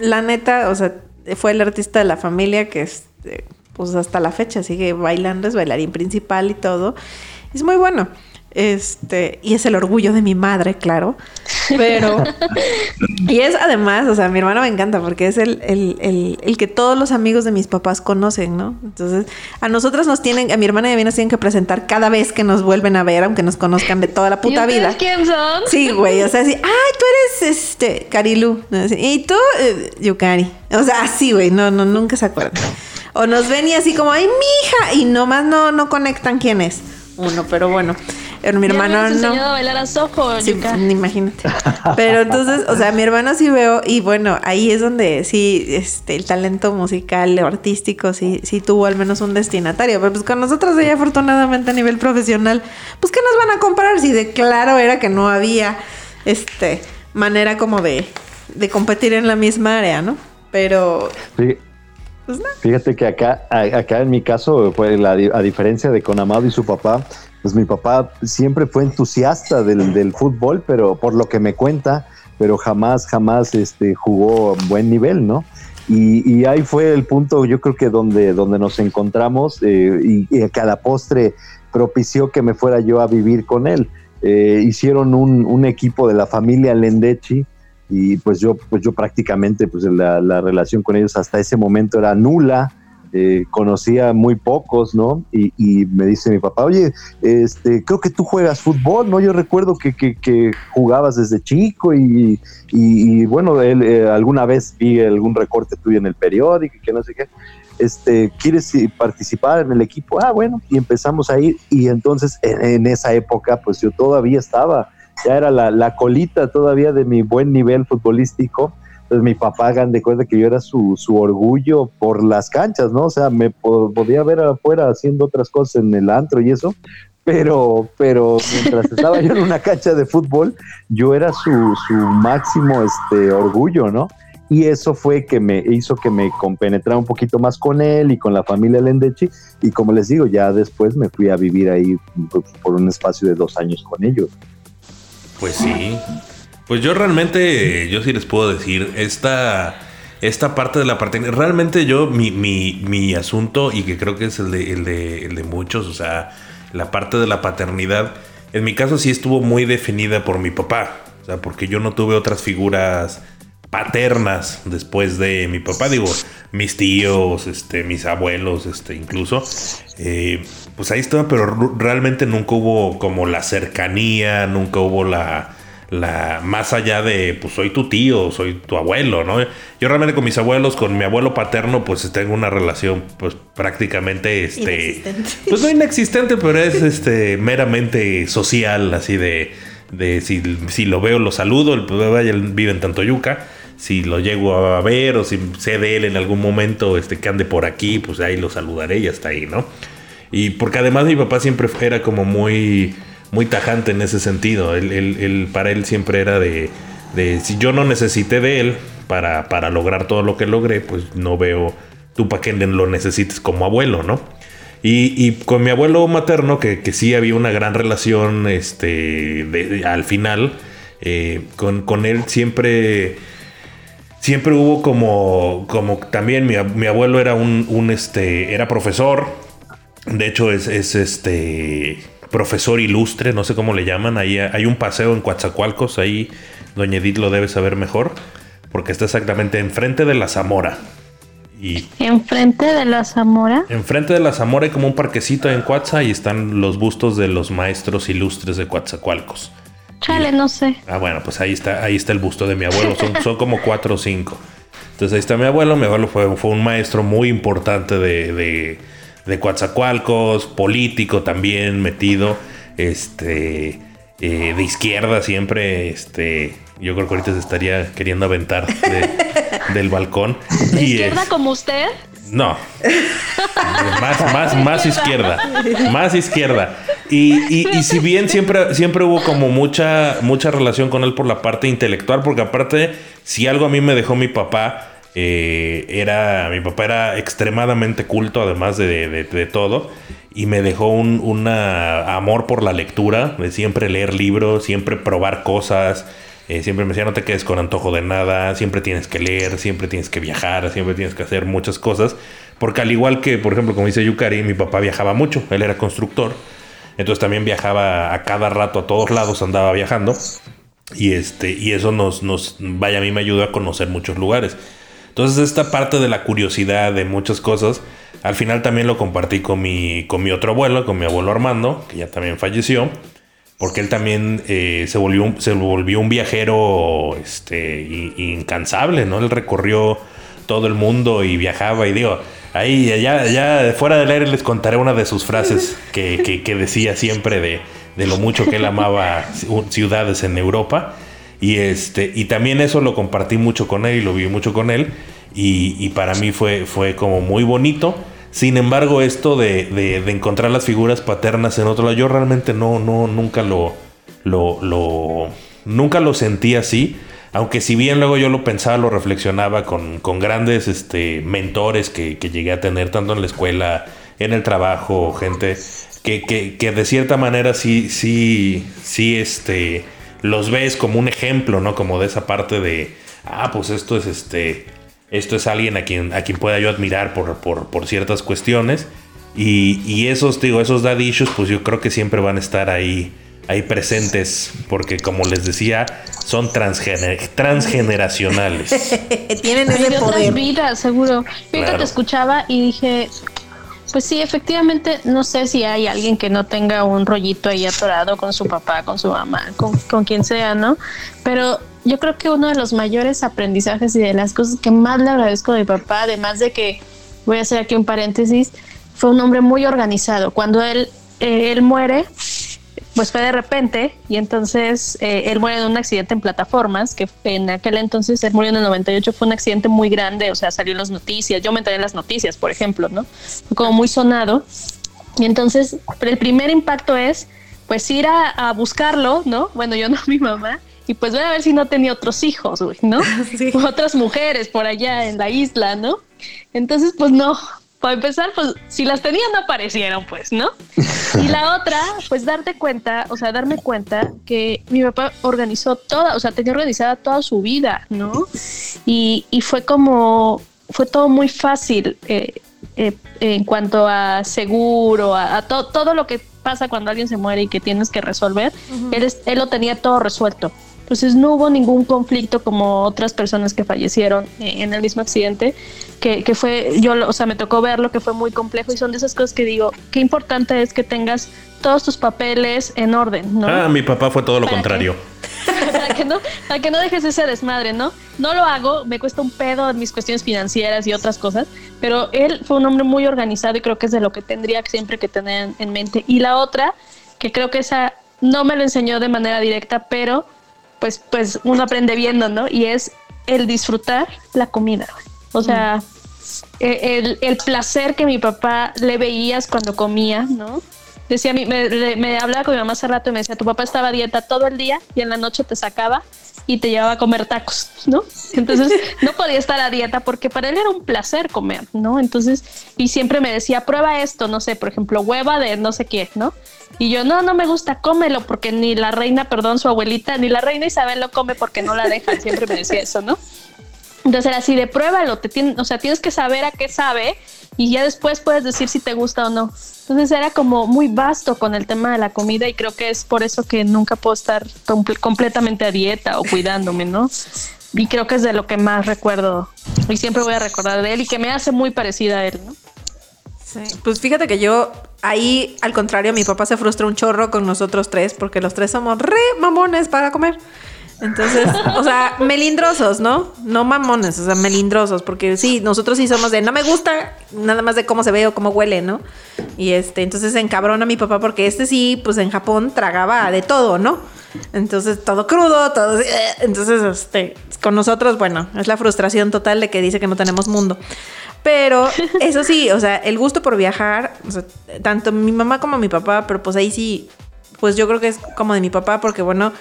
la neta, o sea, fue el artista de la familia que este, pues hasta la fecha sigue bailando, es bailarín principal y todo. Es muy bueno. Este, y es el orgullo de mi madre, claro. Pero, y es además, o sea, mi hermano me encanta porque es el, el, que todos los amigos de mis papás conocen, ¿no? Entonces, a nosotros nos tienen, a mi hermana y a mí nos tienen que presentar cada vez que nos vuelven a ver, aunque nos conozcan de toda la puta ¿Y vida. quién son? Sí, güey, o sea, así, ay, tú eres este, Carilu. Y tú, eh, Yukari. O sea, así, güey, no, no, nunca se acuerdan. O nos ven y así como, ay, mi hija, y nomás no, no conectan quién es uno, pero bueno. Pero mi hermano no. a bailar a Soho, sí, imagínate. Pero entonces, o sea, mi hermano sí veo, y bueno, ahí es donde sí, este, el talento musical, artístico, sí, sí tuvo al menos un destinatario. Pero pues con nosotros ella afortunadamente a nivel profesional, pues ¿qué nos van a comparar? Si de claro era que no había este manera como de, de competir en la misma área, ¿no? Pero. Sí. Pues Fíjate que acá, acá en mi caso, fue la, a diferencia de con Amado y su papá, pues mi papá siempre fue entusiasta del, del, fútbol, pero por lo que me cuenta, pero jamás, jamás este, jugó a buen nivel, ¿no? Y, ahí fue el punto, yo creo que donde, donde nos encontramos eh, y, y, a la postre propició que me fuera yo a vivir con él. Eh, hicieron un, un, equipo de la familia Lendechi y pues yo, pues yo prácticamente, pues la, la relación con ellos hasta ese momento era nula eh, conocía muy pocos, ¿no? Y, me dice mi papá, oye, este, creo que tú juegas fútbol, ¿no? Yo recuerdo que, que, jugabas desde chico y, y, bueno, él, eh, alguna vez vi algún recorte tuyo en el periódico y que no sé qué. Este, ¿quieres participar en el equipo? Ah, bueno, y empezamos a y entonces en, esa época pues yo todavía estaba, ya era la, la colita todavía de mi buen nivel futbolístico entonces mi papá hagan de cuenta que yo era su, su orgullo por las canchas, ¿no? O sea, me podía ver afuera haciendo otras cosas en el antro y eso, pero, pero mientras estaba yo en una cancha de fútbol, yo era su, su máximo este, orgullo, ¿no? Y eso fue que me hizo que me compenetrara un poquito más con él y con la familia Lendechi. Y como les digo, ya después me fui a vivir ahí por un espacio de dos años con ellos. Pues sí, pues yo realmente, yo sí les puedo decir, esta, esta parte de la parte, realmente yo, mi, mi, mi asunto, y que creo que es el de, el, de, el de muchos, o sea, la parte de la paternidad, en mi caso sí estuvo muy definida por mi papá, o sea, porque yo no tuve otras figuras paternas después de mi papá, digo, mis tíos, este, mis abuelos, este, incluso, eh, pues ahí estaba, pero realmente nunca hubo como la cercanía, nunca hubo la la más allá de pues soy tu tío, soy tu abuelo, ¿no? Yo realmente con mis abuelos, con mi abuelo paterno, pues tengo una relación pues prácticamente este pues no inexistente, pero es este meramente social, así de de si, si lo veo lo saludo, pues vaya vive en Tantoyuca, si lo llego a ver o si sé de él en algún momento este que ande por aquí, pues ahí lo saludaré y hasta ahí, ¿no? Y porque además mi papá siempre era como muy muy tajante en ese sentido. Él, para él siempre era de, si yo no necesité de él para, para lograr todo lo que logré, pues no veo tú para qué lo necesites como abuelo, ¿no? Y, con mi abuelo materno, que, que, sí había una gran relación este, al final, eh, con, él siempre, siempre hubo como, como también mi, mi abuelo era un, este, era profesor, de hecho es este, profesor ilustre, no sé cómo le llaman. Ahí hay un paseo en Coatzacoalcos, ahí Doña Edith lo debe saber mejor, porque está exactamente enfrente de la Zamora. Y enfrente de la Zamora. Enfrente de la Zamora hay como un parquecito en Coatza y están los bustos de los maestros ilustres de Coatzacoalcos. Chale, no sé. Ah, bueno, pues ahí está, ahí está el busto de mi abuelo. Son, son como cuatro o cinco. Entonces ahí está mi abuelo. Mi abuelo fue, fue un maestro muy importante de, de, de Coatzacoalcos, político también metido. Este. Eh, de izquierda siempre, este, yo creo que ahorita se estaría queriendo aventar del balcón. ¿De izquierda como usted? No. más, más, más izquierda. Más izquierda. Y, y, si bien siempre, siempre hubo como mucha, mucha relación con él por la parte intelectual, porque aparte, si algo a mí me dejó mi papá, eh, era. Mi papá era extremadamente culto, además de, de, todo. Y me dejó un una amor por la lectura, de siempre leer libros, siempre probar cosas. Eh, siempre me decía, no te quedes con antojo de nada, siempre tienes que leer, siempre tienes que viajar, siempre tienes que hacer muchas cosas. Porque al igual que, por ejemplo, como dice Yukari, mi papá viajaba mucho, él era constructor. Entonces también viajaba a cada rato, a todos lados andaba viajando. Y, este, y eso nos, nos, vaya, a mí me ayudó a conocer muchos lugares. Entonces esta parte de la curiosidad de muchas cosas, al final también lo compartí con mi, con mi otro abuelo, con mi abuelo Armando, que ya también falleció porque él también eh, se, volvió un, se volvió un viajero este, incansable, ¿no? Él recorrió todo el mundo y viajaba y digo, ahí ya, ya fuera del aire les contaré una de sus frases que, decía siempre de, lo mucho que él amaba ciudades en Europa. Y, este, y también eso lo compartí mucho con él y lo vi mucho con él. Y, y para mí fue, fue como muy bonito sin embargo, esto de, encontrar las figuras paternas en otro lado, yo realmente no, no, nunca lo, lo, nunca lo sentí así. Aunque si bien luego yo lo pensaba, lo reflexionaba con, grandes este, mentores que, llegué a tener, tanto en la escuela, en el trabajo, gente que, que, de cierta manera sí, sí, sí, este, los ves como un ejemplo, ¿no? Como de esa parte de, ah, pues esto es este, esto es alguien a quien, a quien pueda yo admirar por, por, ciertas cuestiones. Y, esos, digo, esos dad issues, pues yo creo que siempre van a estar ahí, ahí presentes, porque como les decía, son transgeneracionales. Tienen ese poder. vida, seguro. Yo te escuchaba y dije, pues sí, efectivamente, no sé si hay alguien que no tenga un rollito ahí atorado con su papá, con su mamá, con, con quien sea, ¿no? Pero yo creo que uno de los mayores aprendizajes y de las cosas que más le agradezco a mi papá, además de que, voy a hacer aquí un paréntesis, fue un hombre muy organizado. Cuando él, eh, él muere, pues fue de repente y entonces eh, él muere en un accidente en plataformas, que en aquel entonces él murió en el 98, fue un accidente muy grande, o sea, salió en las noticias, yo me enteré en las noticias, por ejemplo, ¿no? Fue como muy sonado. Y entonces el primer impacto es pues ir a, a buscarlo, ¿no? Bueno, yo no, mi mamá, y pues voy a ver si no tenía otros hijos, ¿no? Otras mujeres por allá en la isla, ¿no? Entonces, pues no. Para empezar, pues si las tenía no aparecieron, pues, ¿no? Y la otra, pues darte cuenta, o sea, darme cuenta que mi papá organizó toda, o sea, tenía organizada toda su vida, ¿no? Y, fue como, fue todo muy fácil eh, eh, en cuanto a seguro, a, todo lo que pasa cuando alguien se muere y que tienes que resolver, él, él lo tenía todo resuelto. Entonces no hubo ningún conflicto como otras personas que fallecieron eh, en el mismo accidente, que, que, fue, yo, o sea, me tocó verlo, que fue muy complejo y son de esas cosas que digo, qué importante es que tengas todos tus papeles en orden, ¿no? Ah, mi papá fue todo lo contrario. para, que no, para que no dejes ese desmadre, ¿no? No lo hago, me cuesta un pedo mis cuestiones financieras y otras cosas, pero él fue un hombre muy organizado y creo que es de lo que tendría siempre que tener en mente. Y la otra, que creo que esa no me lo enseñó de manera directa, pero pues, pues uno aprende viendo, ¿no? Y es el disfrutar la comida. O sea, e, el, el, placer que mi papá le veías cuando comía, ¿no? Decía, me, me hablaba con mi mamá hace rato y me decía, tu papá estaba a dieta todo el día y en la noche te sacaba y te llevaba a comer tacos, ¿no? Entonces no podía estar a dieta porque para él era un placer comer, ¿no? Entonces, y siempre me decía, prueba esto, no sé, por ejemplo, hueva de no sé qué, ¿no? Y yo, no, no me gusta, cómelo, porque ni la reina, perdón, su abuelita, ni la reina Isabel lo come porque no la dejan, siempre me decía eso, ¿no? Entonces era así de pruébalo, te tiene, o sea, tienes que saber a qué sabe y ya después puedes decir si te gusta o no. Entonces era como muy vasto con el tema de la comida y creo que es por eso que nunca puedo estar completamente a dieta o cuidándome, ¿no? Y creo que es de lo que más recuerdo y siempre voy a recordar de él y que me hace muy parecida a él, ¿no? Sí, pues fíjate que yo ahí, al contrario, mi papá se frustra un chorro con nosotros tres porque los tres somos re mamones para comer. Entonces, o sea, melindrosos, ¿no? No mamones, o sea, melindrosos, porque sí, nosotros sí somos de no me gusta nada más de cómo se ve o cómo huele, ¿no? Y este, entonces encabrona mi papá porque este sí, pues en Japón tragaba de todo, ¿no? Entonces, todo crudo, todo. Eh, entonces, este, con nosotros, bueno, es la frustración total de que dice que no tenemos mundo. Pero eso sí, o sea, el gusto por viajar, tanto mi mamá como mi papá, pero pues ahí sí, pues yo creo que es como de mi papá, porque bueno,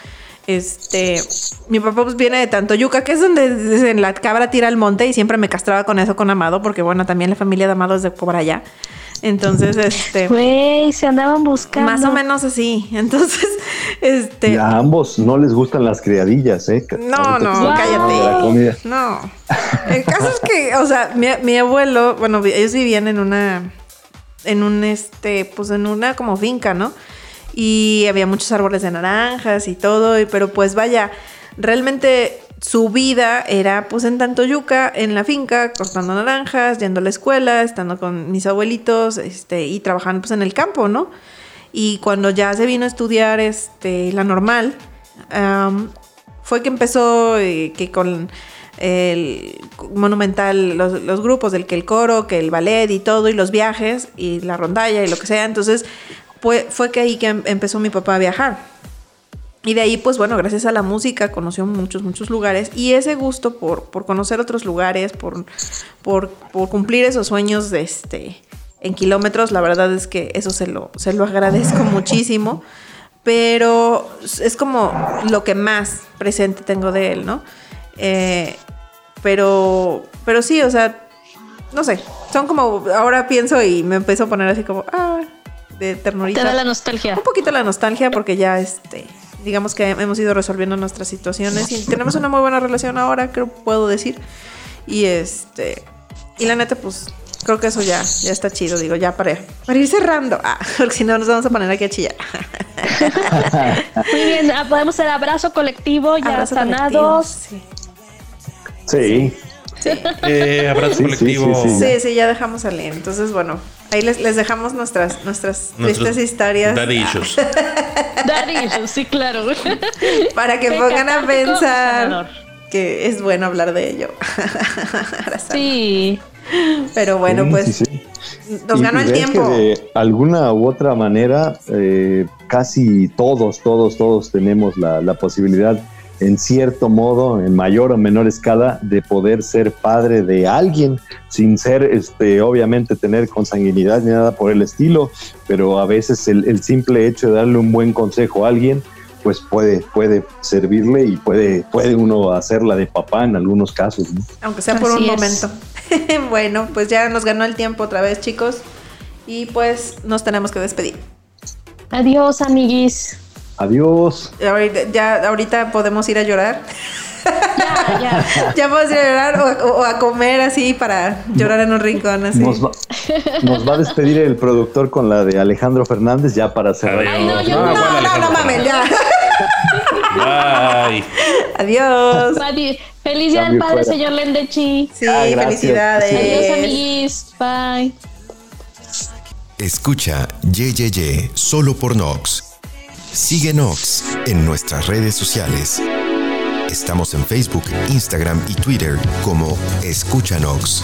este, mi papá pues viene de tanto yuca, que es donde la cabra tira al monte y siempre me castraba con eso con Amado, porque bueno, también la familia de Amado es de por allá. Entonces, este. Güey, se andaban buscando. Más o menos así. Entonces, este. a ambos no les gustan las criadillas, ¿eh? No, no, cállate. No. El caso es que, o sea, mi, mi abuelo, bueno, ellos vivían en una. En un, este, pues en una como finca, ¿no? Y había muchos árboles de naranjas y todo, pero pues vaya, realmente su vida era pues en tanto yuca, en la finca, cortando naranjas, yendo a la escuela, estando con mis abuelitos, este, y trabajando pues en el campo, ¿no? Y cuando ya se vino a estudiar este, la normal, fue que empezó eh, que con el monumental, los, los, grupos del que el coro, que el ballet y todo, y los viajes, y la rondalla y lo que sea. Entonces, fue, fue que ahí que em, empezó mi papá a viajar. Y de ahí, pues bueno, gracias a la música conoció muchos, muchos lugares. Y ese gusto por, por conocer otros lugares, por, por, por, cumplir esos sueños de este, en kilómetros, la verdad es que eso se lo, se lo agradezco muchísimo. Pero es como lo que más presente tengo de él, ¿no? Eh, pero, pero sí, o sea, no sé, son como, ahora pienso y me empiezo a poner así como, ah, de ternurita. Te da la nostalgia. Un poquito la nostalgia porque ya, este, digamos que hemos ido resolviendo nuestras situaciones y tenemos una muy buena relación ahora, creo puedo decir. Y este, y la neta, pues creo que eso ya, ya está chido, digo, ya para, para ir cerrando, ah, porque si no nos vamos a poner aquí a chillar. Muy bien, ah, podemos hacer abrazo colectivo, ya sanados. sí. sí. Eh, abrazo colectivo. Sí, sí, ya dejamos salir. Entonces, bueno, ahí les, les dejamos nuestras, nuestras tristes historias. Daddy issues. Daddy issues, sí, claro. Para que pongan a pensar que es bueno hablar de ello. sí. Pero bueno, pues nos ganó el tiempo. de alguna u otra manera, eh, casi todos, todos, todos tenemos la, la posibilidad en cierto modo, en mayor o menor escala, de poder ser padre de alguien, sin ser, este, obviamente, tener consanguinidad ni nada por el estilo, pero a veces el, simple hecho de darle un buen consejo a alguien, pues puede, puede servirle y puede, puede uno hacerla de papá en algunos casos. Aunque sea por un momento. bueno, pues ya nos ganó el tiempo otra vez, chicos, y pues nos tenemos que despedir. Adiós, amiguis. Adiós. Ahorita, ya, ahorita podemos ir a llorar. Ya, ya. ya podemos ir a llorar o, a comer así para llorar en un rincón. Así. Nos, va, a despedir el productor con la de Alejandro Fernández ya para cerrar. no, no, no, no, mames, ya. Bye. Adiós. Feliz día del padre, señor Lendechi. Sí, ah, felicidades. Adiós, amiguis. Bye. Escucha Ye, Ye, Ye, solo por Nox. Síguenos en nuestras redes sociales. Estamos en Facebook, Instagram y Twitter como Escúchanos.